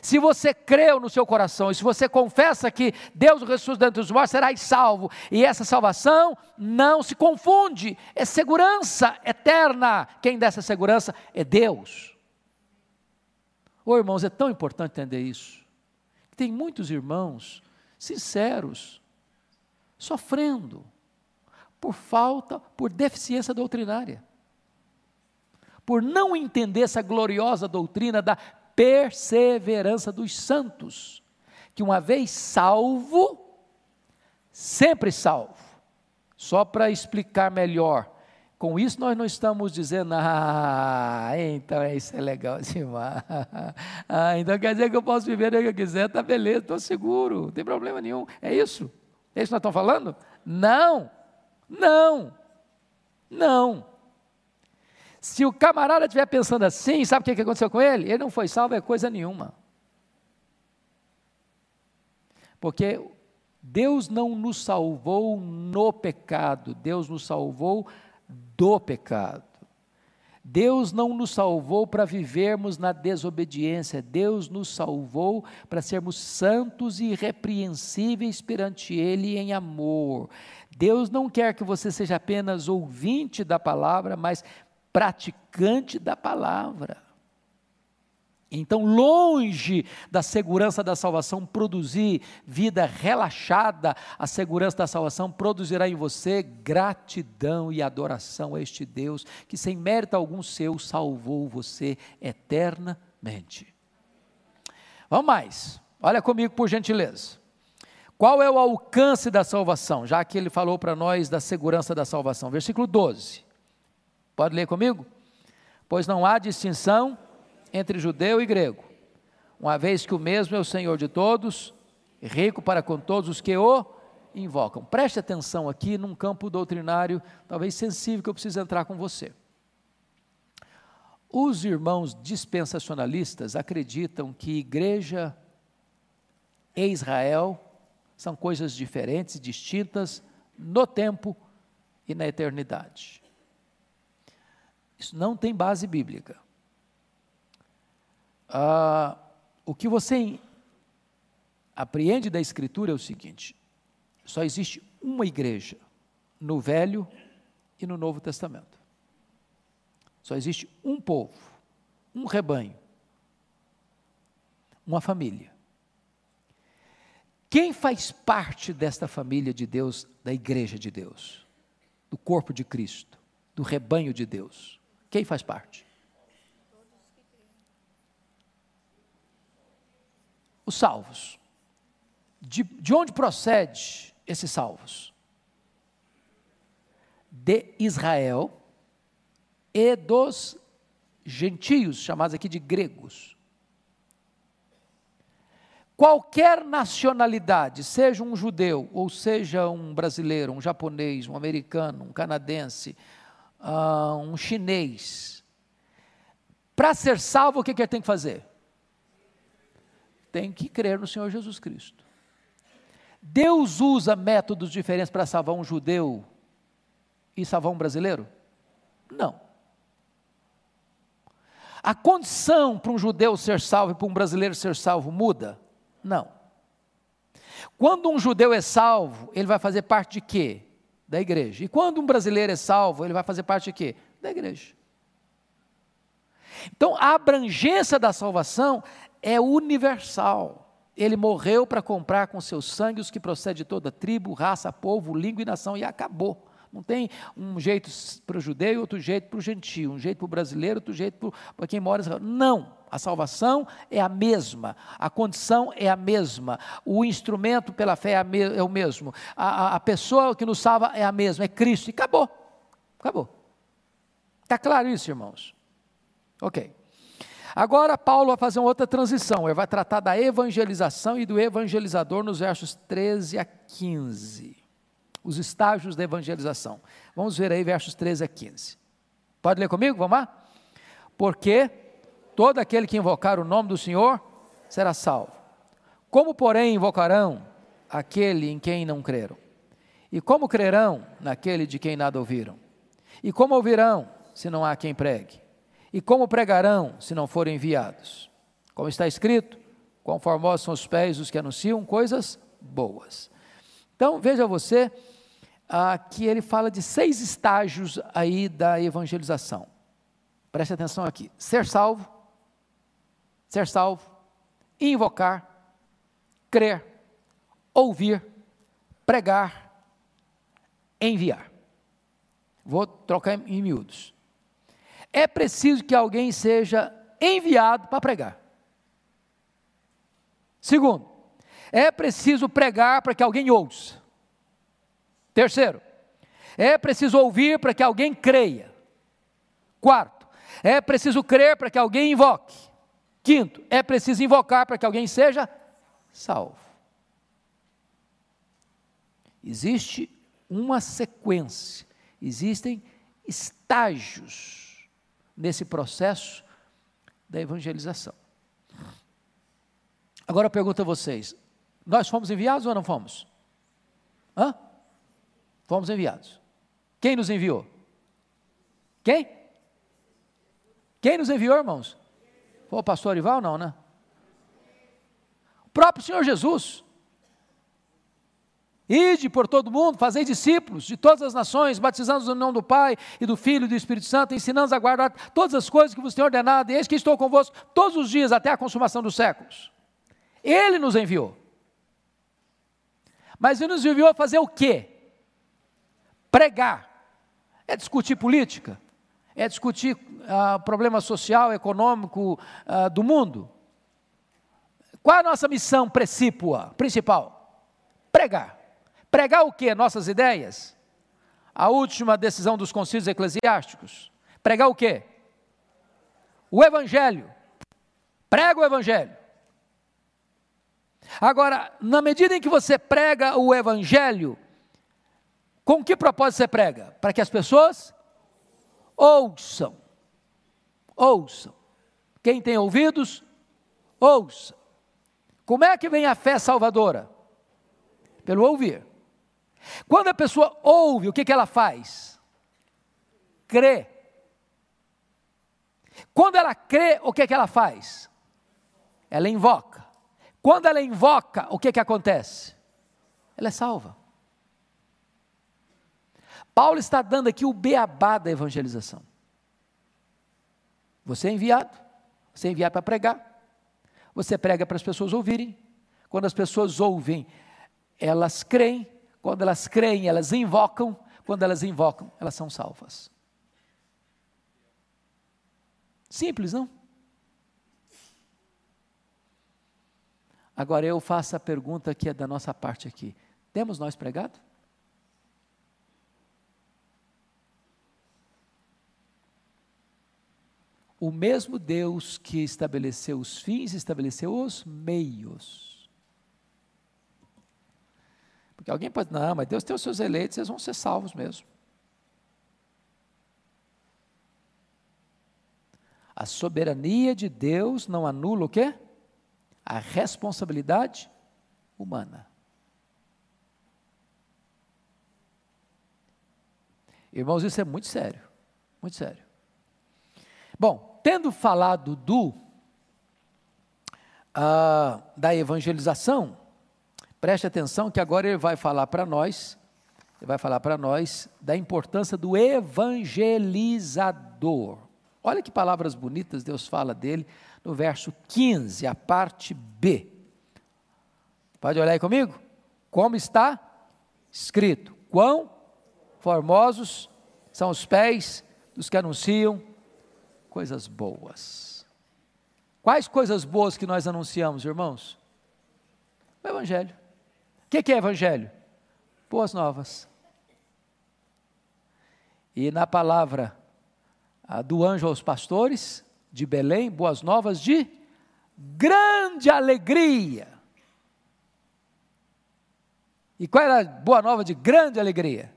Se você creu no seu coração e se você confessa que Deus ressuscitou dentre os mortos, serás salvo. E essa salvação não se confunde, é segurança eterna. Quem dá essa segurança é Deus. Ô oh, irmãos, é tão importante entender isso. Tem muitos irmãos sinceros, sofrendo por falta, por deficiência doutrinária, por não entender essa gloriosa doutrina da perseverança dos santos, que uma vez salvo, sempre salvo. Só para explicar melhor, com isso, nós não estamos dizendo, ah, então isso é legal demais. *laughs* Ah, então quer dizer que eu posso viver o que eu quiser, tá beleza, estou seguro, não tem problema nenhum. É isso? É isso que nós estamos falando? Não, não, não. Se o camarada estiver pensando assim, sabe o que aconteceu com ele? Ele não foi salvo, é coisa nenhuma. Porque Deus não nos salvou no pecado, Deus nos salvou do pecado. Deus não nos salvou para vivermos na desobediência, Deus nos salvou para sermos santos e irrepreensíveis perante Ele em amor. Deus não quer que você seja apenas ouvinte da palavra, mas praticante da palavra. Então, longe da segurança da salvação produzir vida relaxada, a segurança da salvação produzirá em você gratidão e adoração a este Deus que, sem mérito algum seu, salvou você eternamente. Vamos mais, olha comigo por gentileza. Qual é o alcance da salvação? Já que ele falou para nós da segurança da salvação. Versículo 12. Pode ler comigo? Pois não há distinção entre judeu e grego, uma vez que o mesmo é o Senhor de todos, rico para com todos os que o invocam. Preste atenção aqui num campo doutrinário, talvez sensível, que eu preciso entrar com você. Os irmãos dispensacionalistas acreditam que igreja e Israel são coisas diferentes, distintas no tempo e na eternidade. Isso não tem base bíblica ah, o que você apreende da Escritura é o seguinte: só existe uma igreja no Velho e no Novo Testamento. Só existe um povo, um rebanho, uma família. Quem faz parte desta família de Deus, da igreja de Deus, do corpo de Cristo, do rebanho de Deus? Quem faz parte? Os salvos. De, de onde procede esses salvos? De Israel e dos gentios, chamados aqui de gregos. Qualquer nacionalidade, seja um judeu, ou seja um brasileiro, um japonês, um americano, um canadense, uh, um chinês, para ser salvo, o que, que ele tem que fazer? Tem que crer no Senhor Jesus Cristo. Deus usa métodos diferentes para salvar um judeu e salvar um brasileiro? Não. A condição para um judeu ser salvo e para um brasileiro ser salvo muda? Não. Quando um judeu é salvo, ele vai fazer parte de quê? Da igreja. E quando um brasileiro é salvo, ele vai fazer parte de quê? Da igreja. Então, a abrangência da salvação é universal. Ele morreu para comprar com seu sangue os que procedem de toda tribo, raça, povo, língua e nação, e acabou. Não tem um jeito para o judeu outro jeito para o gentio, um jeito para o brasileiro, outro jeito para quem mora em Israel. Não, a salvação é a mesma, a condição é a mesma, o instrumento pela fé é, é o mesmo, a, a, pessoa que nos salva é a mesma, é Cristo, e acabou, acabou. Está claro isso, irmãos? Ok. Agora Paulo vai fazer uma outra transição, ele vai tratar da evangelização e do evangelizador nos versos 13 a 15 os estágios da evangelização. Vamos ver aí versos 13 a 15. Pode ler comigo? Vamos lá? Porque todo aquele que invocar o nome do Senhor será salvo. Como, porém, invocarão aquele em quem não creram? E como crerão naquele de quem nada ouviram? E como ouvirão se não há quem pregue? E como pregarão se não forem enviados? Como está escrito, quão são os pés dos que anunciam coisas boas. Então, veja você, ah, que ele fala de seis estágios aí da evangelização. Preste atenção aqui: ser salvo, ser salvo, invocar, crer, ouvir, pregar, enviar. Vou trocar em miúdos. É preciso que alguém seja enviado para pregar. Segundo, é preciso pregar para que alguém ouça. Terceiro, é preciso ouvir para que alguém creia. Quarto, é preciso crer para que alguém invoque. Quinto, é preciso invocar para que alguém seja salvo. Existe uma sequência, existem estágios nesse processo da evangelização. Agora eu pergunto a vocês: nós fomos enviados ou não fomos? Hã? Fomos enviados. Quem nos enviou? Quem? Quem nos enviou, irmãos? Foi o pastor Ival, não, né? O próprio Senhor Jesus. Ide por todo mundo, fazei discípulos de todas as nações, batizando no nome do Pai e do Filho e do Espírito Santo, ensinando a guardar todas as coisas que vos tenho ordenado, e eis que estou convosco todos os dias até a consumação dos séculos. Ele nos enviou. Mas ele nos enviou a fazer o quê? Pregar é discutir política, é discutir uh, problema social, econômico uh, do mundo. Qual é a nossa missão precípua, principal? Pregar. Pregar o que? Nossas ideias? A última decisão dos concílios eclesiásticos. Pregar o que? O Evangelho. Prega o Evangelho. Agora, na medida em que você prega o Evangelho, com que propósito você prega? Para que as pessoas ouçam. Ouçam. Quem tem ouvidos, ouça. Como é que vem a fé salvadora? Pelo ouvir. Quando a pessoa ouve, o que, que ela faz? Crê. Quando ela crê, o que, que ela faz? Ela invoca. Quando ela invoca, o que, que acontece? Ela é salva. Paulo está dando aqui o beabá da evangelização. Você é enviado, você é enviado para pregar. Você prega para as pessoas ouvirem. Quando as pessoas ouvem, elas creem. Quando elas creem, elas invocam. Quando elas invocam, elas são salvas. Simples, não? Agora eu faço a pergunta que é da nossa parte aqui: temos nós pregado? O mesmo Deus que estabeleceu os fins, estabeleceu os meios. Porque alguém pode, não, mas Deus tem os seus eleitos, eles vão ser salvos mesmo. A soberania de Deus não anula o quê? A responsabilidade humana. Irmãos, isso é muito sério, muito sério. Bom, tendo falado do uh, da evangelização, preste atenção que agora ele vai falar para nós, ele vai falar para nós da importância do evangelizador. Olha que palavras bonitas Deus fala dele no verso 15, a parte B. Pode olhar aí comigo? Como está escrito: Quão formosos são os pés dos que anunciam coisas boas. Quais coisas boas que nós anunciamos, irmãos? O Evangelho. O que é Evangelho? Boas novas. E na palavra do anjo aos pastores de Belém, boas novas de grande alegria. E qual era a boa nova de grande alegria?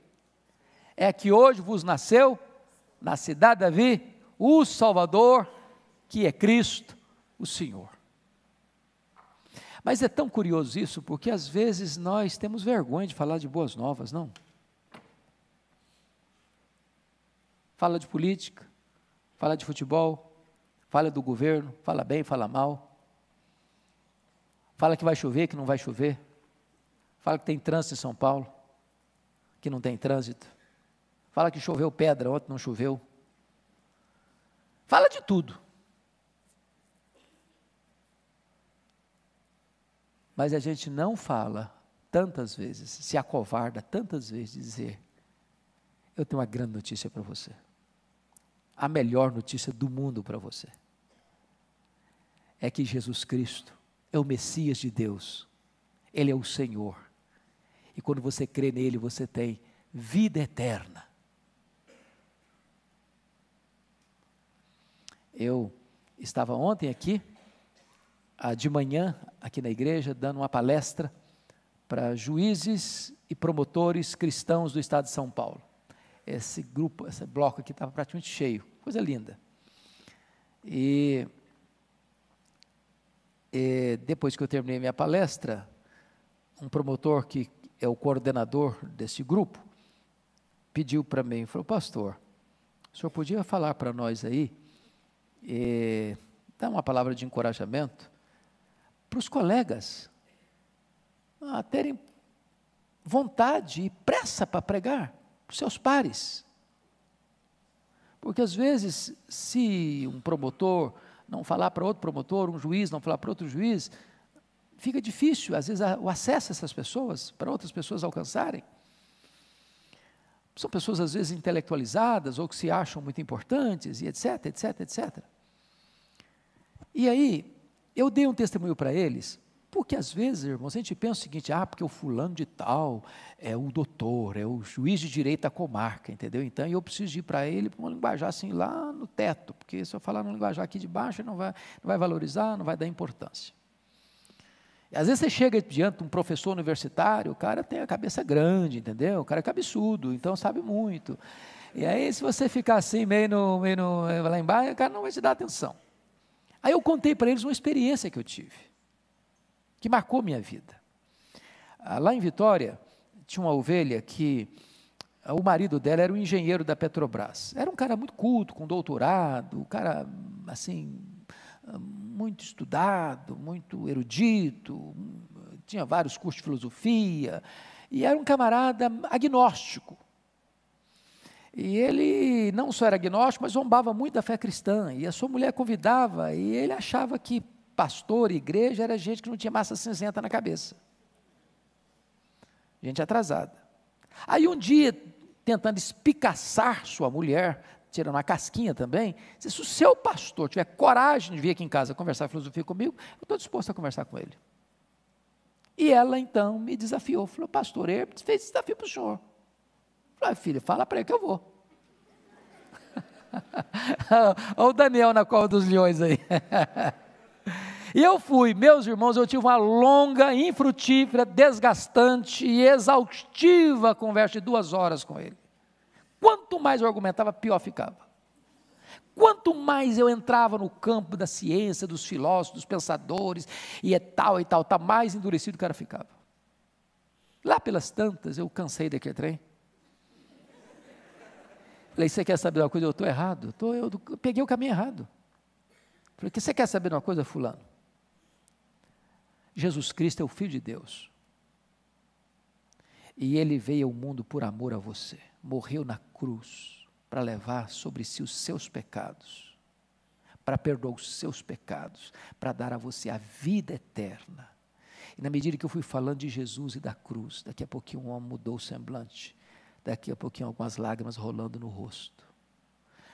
É que hoje vos nasceu, na cidade de Davi, o Salvador, que é Cristo, o Senhor. Mas é tão curioso isso, porque às vezes nós temos vergonha de falar de boas novas, não? Fala de política, fala de futebol, fala do governo, fala bem, fala mal. Fala que vai chover, que não vai chover. Fala que tem trânsito em São Paulo, que não tem trânsito. Fala que choveu pedra, ontem não choveu. Fala de tudo. Mas a gente não fala tantas vezes, se acovarda tantas vezes dizer: Eu tenho uma grande notícia para você. A melhor notícia do mundo para você. É que Jesus Cristo é o Messias de Deus. Ele é o Senhor. E quando você crê nele, você tem vida eterna. Eu estava ontem aqui, ah, de manhã, aqui na igreja, dando uma palestra para juízes e promotores cristãos do estado de São Paulo. Esse grupo, esse bloco aqui estava praticamente cheio, coisa linda. E, e depois que eu terminei minha palestra, um promotor que é o coordenador desse grupo pediu para mim, falou, pastor, o senhor podia falar para nós aí e dar uma palavra de encorajamento para os colegas a terem vontade e pressa para pregar, para os seus pares. Porque às vezes, se um promotor não falar para outro promotor, um juiz não falar para outro juiz, fica difícil, às vezes, o acesso a essas pessoas, para outras pessoas alcançarem. São pessoas, às vezes, intelectualizadas ou que se acham muito importantes, e etc, etc, etc. E aí, eu dei um testemunho para eles, porque às vezes, irmãos, a gente pensa o seguinte: ah, porque o fulano de tal é o doutor, é o juiz de direito da comarca, entendeu? Então eu preciso ir para ele para uma linguajar assim lá no teto, porque se eu falar no linguajar aqui de baixo, ele não vai, não vai valorizar, não vai dar importância. Às vezes você chega diante de um professor universitário, o cara tem a cabeça grande, entendeu? O cara é cabeçudo, então sabe muito. E aí, se você ficar assim, meio, no, meio no, lá embaixo, o cara não vai te dar atenção. Aí eu contei para eles uma experiência que eu tive, que marcou minha vida. Ah, lá em Vitória, tinha uma ovelha que ah, o marido dela era um engenheiro da Petrobras. Era um cara muito culto, com doutorado, um cara, assim, muito estudado, muito erudito, tinha vários cursos de filosofia, e era um camarada agnóstico. E ele não só era agnóstico, mas zombava muito da fé cristã. E a sua mulher convidava, e ele achava que pastor, igreja, era gente que não tinha massa cinzenta na cabeça. Gente atrasada. Aí um dia, tentando espicaçar sua mulher, tirando uma casquinha também, se o seu pastor tiver coragem de vir aqui em casa conversar filosofia comigo, eu estou disposto a conversar com ele. E ela então me desafiou, falou, pastor, ele fez desafio para o senhor. Falei, filha, fala para ele que eu vou. *laughs* Olha o Daniel na cova dos leões aí. *laughs* e eu fui, meus irmãos, eu tive uma longa, infrutífera, desgastante e exaustiva conversa de duas horas com ele. Quanto mais eu argumentava, pior ficava. Quanto mais eu entrava no campo da ciência, dos filósofos, dos pensadores, e é tal e tal, tá mais endurecido o cara ficava. Lá pelas tantas, eu cansei daquele trem. Falei, você quer saber uma coisa? Eu estou errado. Tô, eu, eu, peguei o caminho errado. Falei, você quer saber uma coisa, fulano? Jesus Cristo é o Filho de Deus. E ele veio ao mundo por amor a você. Morreu na cruz para levar sobre si os seus pecados, para perdoar os seus pecados, para dar a você a vida eterna. E na medida que eu fui falando de Jesus e da cruz, daqui a pouquinho um homem mudou o semblante Daqui a pouquinho, algumas lágrimas rolando no rosto.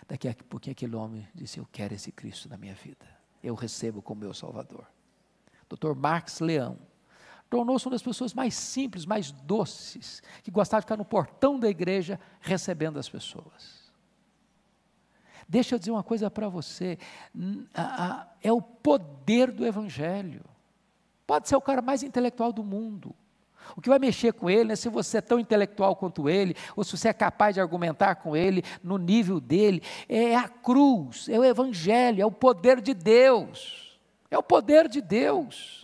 Daqui a pouquinho, aquele homem disse: Eu quero esse Cristo na minha vida. Eu recebo como meu Salvador. Dr. Marx Leão tornou-se uma das pessoas mais simples, mais doces, que gostava de ficar no portão da igreja recebendo as pessoas. Deixa eu dizer uma coisa para você: é o poder do Evangelho. Pode ser o cara mais intelectual do mundo, o que vai mexer com ele é se você é tão intelectual quanto ele, ou se você é capaz de argumentar com ele no nível dele. É a cruz, é o Evangelho, é o poder de Deus. É o poder de Deus.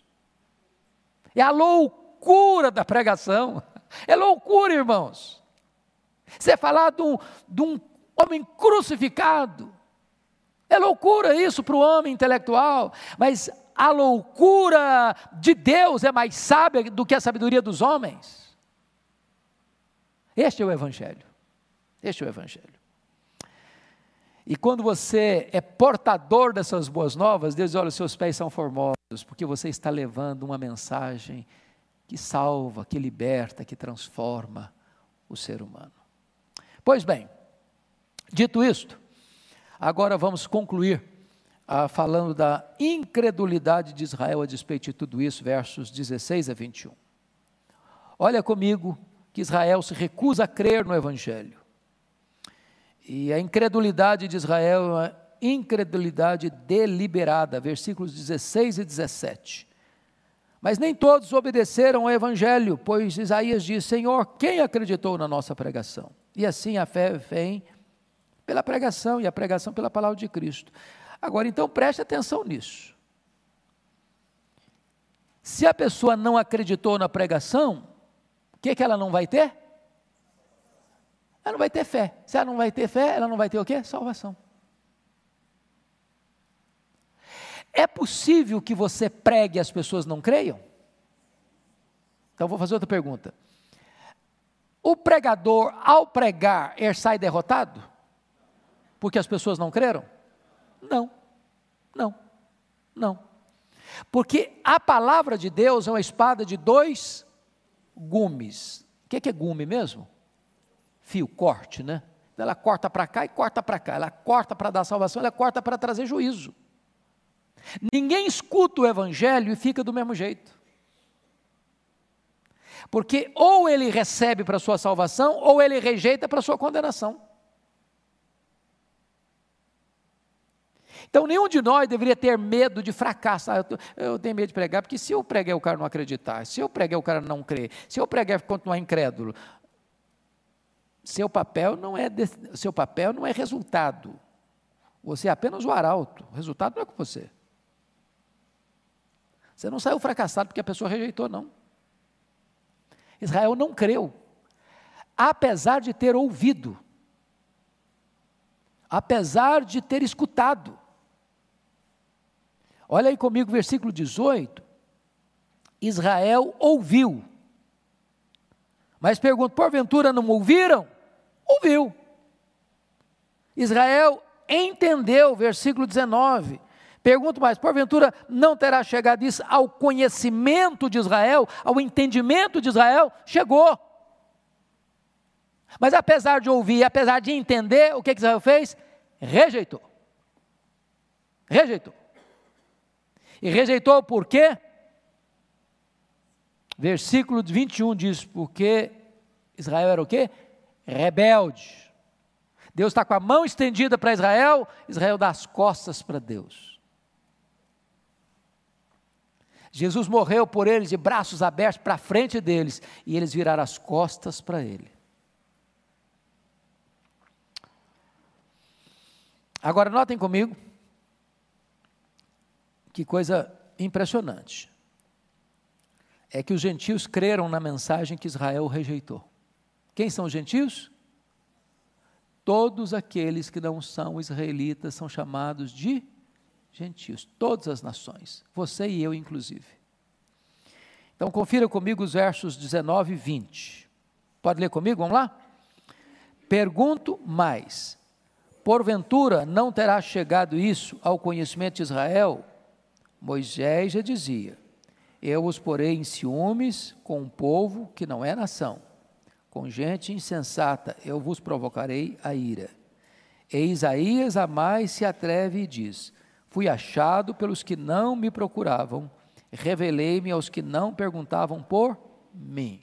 É a loucura da pregação. É loucura, irmãos. Você falar de um, de um homem crucificado. É loucura isso para o homem intelectual, mas a loucura de Deus é mais sábia do que a sabedoria dos homens. Este é o Evangelho. Este é o Evangelho. E quando você é portador dessas boas novas, Deus diz: olha, os seus pés são formosos, porque você está levando uma mensagem que salva, que liberta, que transforma o ser humano. Pois bem, dito isto, agora vamos concluir ah, falando da incredulidade de Israel a despeito de tudo isso, versos 16 a 21. Olha comigo que Israel se recusa a crer no Evangelho. E a incredulidade de Israel é uma incredulidade deliberada, versículos 16 e 17. Mas nem todos obedeceram ao Evangelho, pois Isaías diz: Senhor, quem acreditou na nossa pregação? E assim a fé vem pela pregação, e a pregação pela palavra de Cristo. Agora, então, preste atenção nisso. Se a pessoa não acreditou na pregação, o que, que ela não vai ter? Ela não vai ter fé. Se ela não vai ter fé, ela não vai ter o quê? Salvação. É possível que você pregue e as pessoas não creiam? Então vou fazer outra pergunta. O pregador, ao pregar, ele sai derrotado? Porque as pessoas não creram? Não, não, não. Porque a palavra de Deus é uma espada de dois gumes. O que é, gume mesmo? Fio, corte, né? Ela corta para cá e corta para cá. Ela corta para dar salvação, ela corta para trazer juízo. Ninguém escuta o evangelho e fica do mesmo jeito. Porque ou ele recebe para sua salvação, ou ele rejeita para sua condenação. Então, nenhum de nós deveria ter medo de fracassar. Eu, eu, tenho medo de pregar, porque se eu pregar o cara não acreditar, se eu pregar o cara não crer, se eu pregar continuar incrédulo, seu papel não é seu papel não é resultado. Você é apenas o arauto. O resultado não é com você. Você não saiu fracassado porque a pessoa rejeitou, não. Israel não creu, apesar de ter ouvido, apesar de ter escutado. Olha aí comigo, versículo 18. Israel ouviu. Mas pergunto, porventura não ouviram? Ouviu. Israel entendeu, versículo 19. Pergunto mais, porventura não terá chegado isso ao conhecimento de Israel, ao entendimento de Israel? Chegou. Mas apesar de ouvir, apesar de entender, o que Israel fez? Rejeitou. Rejeitou. E rejeitou por quê? Versículo 21 diz: Porque Israel era o quê? Rebelde. Deus está com a mão estendida para Israel, Israel dá as costas para Deus. Jesus morreu por eles de braços abertos para frente deles, e eles viraram as costas para ele. Agora notem comigo, que coisa impressionante. É que os gentios creram na mensagem que Israel rejeitou. Quem são os gentios? Todos aqueles que não são israelitas são chamados de gentios, todas as nações, você e eu inclusive. Então confira comigo os versos 19 e 20. Pode ler comigo? Vamos lá? Pergunto mais: porventura não terá chegado isso ao conhecimento de Israel? Moisés já dizia: Eu os porei em ciúmes com um povo que não é nação com gente insensata eu vos provocarei a ira. E Isaías a mais se atreve e diz: Fui achado pelos que não me procuravam, revelei-me aos que não perguntavam por mim.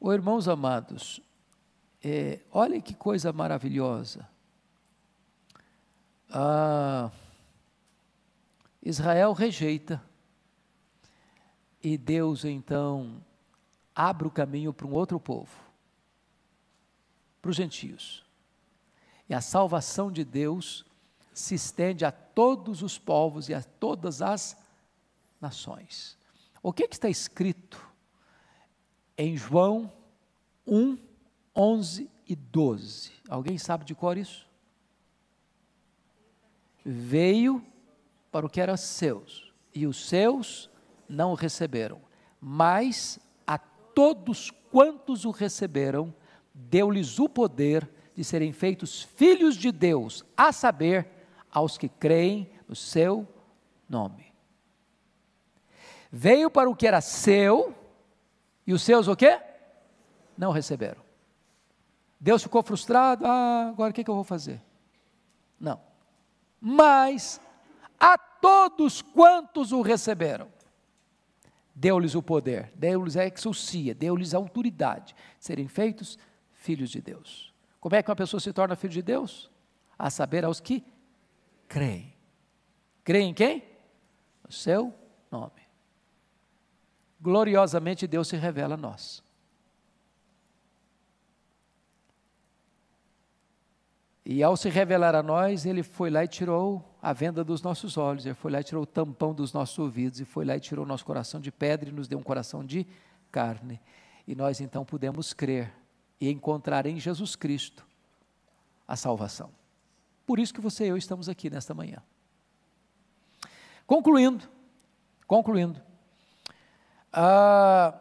Oh, irmãos amados, é, olha que coisa maravilhosa. Ah, Israel rejeita, e Deus então abre o caminho para um outro povo, para os gentios. E a salvação de Deus se estende a todos os povos e a todas as nações. O que, que está escrito em João 1, 11 e 12? Alguém sabe de cor isso? Veio para o que era seus, e os seus não o receberam, mas todos quantos o receberam, deu-lhes o poder de serem feitos filhos de Deus, a saber, aos que creem no seu nome. Veio para o que era seu, e os seus o quê? Não receberam. Deus ficou frustrado, ah, agora o que, que eu vou fazer? Não. Mas a todos quantos o receberam, deu-lhes o poder, deu-lhes a exousia, deu-lhes a autoridade de serem feitos filhos de Deus. Como é que uma pessoa se torna filho de Deus? A saber, aos que creem. Creem em quem? No seu nome. Gloriosamente Deus se revela a nós. E ao se revelar a nós, ele foi lá e tirou a venda dos nossos olhos, ele foi lá e tirou o tampão dos nossos ouvidos, e foi lá e tirou o nosso coração de pedra e nos deu um coração de carne. E nós então pudemos crer e encontrar em Jesus Cristo a salvação. Por isso que você e eu estamos aqui nesta manhã. Concluindo, concluindo, ah,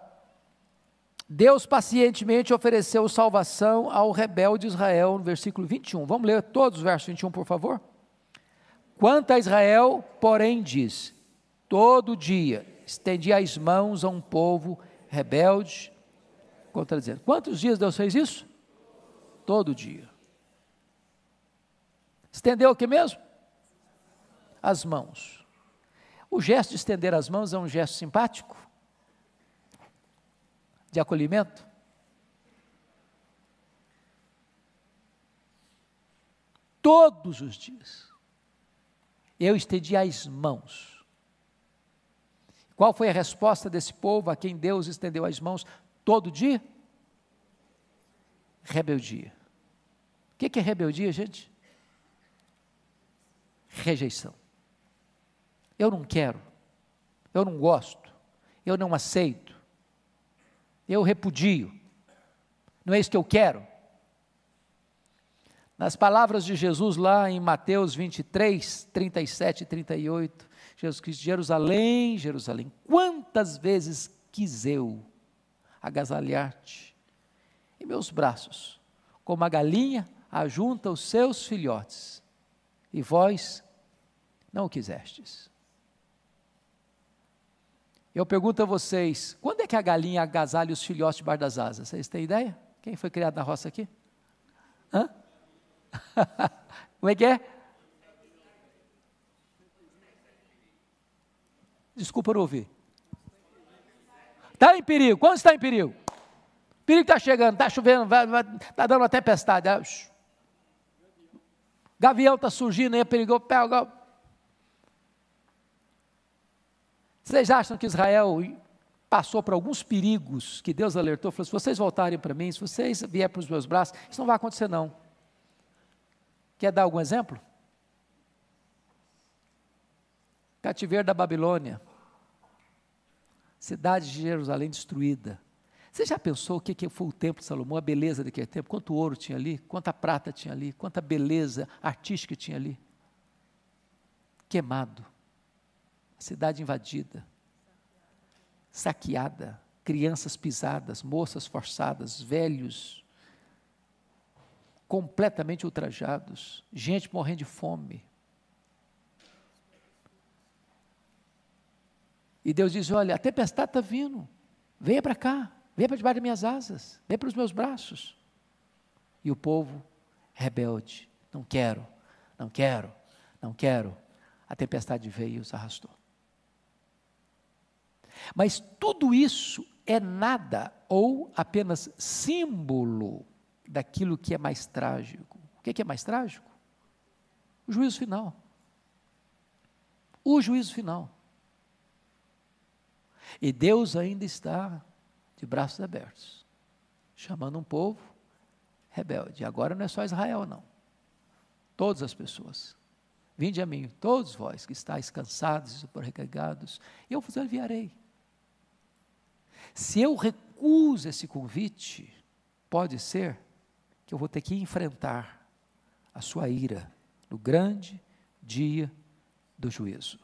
Deus pacientemente ofereceu salvação ao rebelde Israel, no versículo 21. Vamos ler todos os versos 21, por favor? Quanto a Israel, porém, diz: todo dia estendi as mãos a um povo rebelde, contradizendo. Quantos dias Deus fez isso? Todo dia. Estendeu o que mesmo? As mãos. O gesto de estender as mãos é um gesto simpático? de acolhimento? Todos os dias. Eu estendi as mãos. Qual foi a resposta desse povo a quem Deus estendeu as mãos todo dia? Rebeldia. O que é rebeldia, gente? Rejeição. Eu não quero, eu não gosto, eu não aceito, eu repudio. Não é isso que eu quero. Nas palavras de Jesus lá em Mateus 23, 37 e 38, Jesus disse: Jerusalém, Jerusalém, quantas vezes quis eu agasalhar-te em meus braços, como a galinha ajunta os seus filhotes, e vós não o quisestes. Eu pergunto a vocês: quando é que a galinha agasalha os filhotes debaixo das asas? Vocês têm ideia? Quem foi criado na roça aqui? Hã? *laughs* Como é que é? Desculpa não ouvir. Está em perigo. Quando está em perigo? O perigo está chegando, está chovendo, está dando uma tempestade. Ah, gavião está surgindo aí, é perigoso. Pega. Vocês acham que Israel passou por alguns perigos que Deus alertou? Falou: se vocês voltarem para mim, se vocês vierem para os meus braços, isso não vai acontecer, não. Quer dar algum exemplo? Cativeiro da Babilônia cidade de Jerusalém destruída. Você já pensou o que foi o templo de Salomão, a beleza daquele templo? Quanto ouro tinha ali, quanta prata tinha ali, quanta beleza artística tinha ali? Queimado, a cidade invadida, saqueada, crianças pisadas, moças forçadas, velhos completamente ultrajados, gente morrendo de fome, E Deus diz: Olha, a tempestade está vindo, venha para cá, venha para debaixo das minhas asas, venha para os meus braços. E o povo, rebelde, não quero, não quero, não quero. A tempestade veio e os arrastou. Mas tudo isso é nada ou apenas símbolo daquilo que é mais trágico. O que é, mais trágico? O juízo final. O juízo final. E Deus ainda está de braços abertos, chamando um povo rebelde. Agora não é só Israel, não. Todas as pessoas. Vinde a mim, todos vós que estáis cansados e sobrecarregados, eu vos enviarei. Se eu recuso esse convite, pode ser que eu vou ter que enfrentar a sua ira no grande dia do juízo.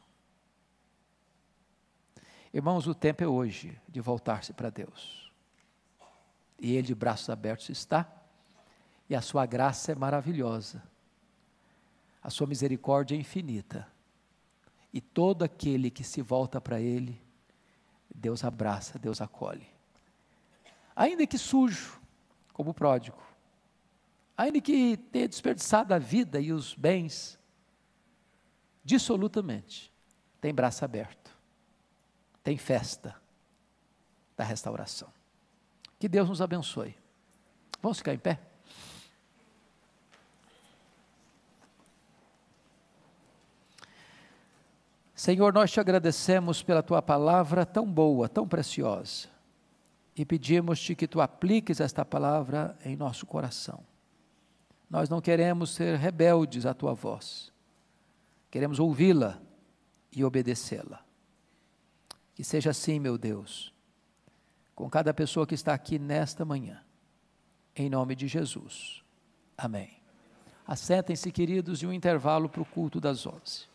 Irmãos, o tempo é hoje de voltar-se para Deus. E Ele de braços abertos está, e a sua graça é maravilhosa, a sua misericórdia é infinita, e todo aquele que se volta para Ele, Deus abraça, Deus acolhe. Ainda que sujo, como o pródigo, ainda que tenha desperdiçado a vida e os bens, dissolutamente, tem braço aberto tem festa da restauração. Que Deus nos abençoe. Vamos ficar em pé? Senhor, nós te agradecemos pela tua palavra tão boa, tão preciosa, e pedimos-te que tu apliques esta palavra em nosso coração. Nós não queremos ser rebeldes à tua voz, queremos ouvi-la e obedecê-la. Que seja assim, meu Deus, com cada pessoa que está aqui nesta manhã, em nome de Jesus. Amém. Assentem-se, queridos, e um intervalo para o culto das onze.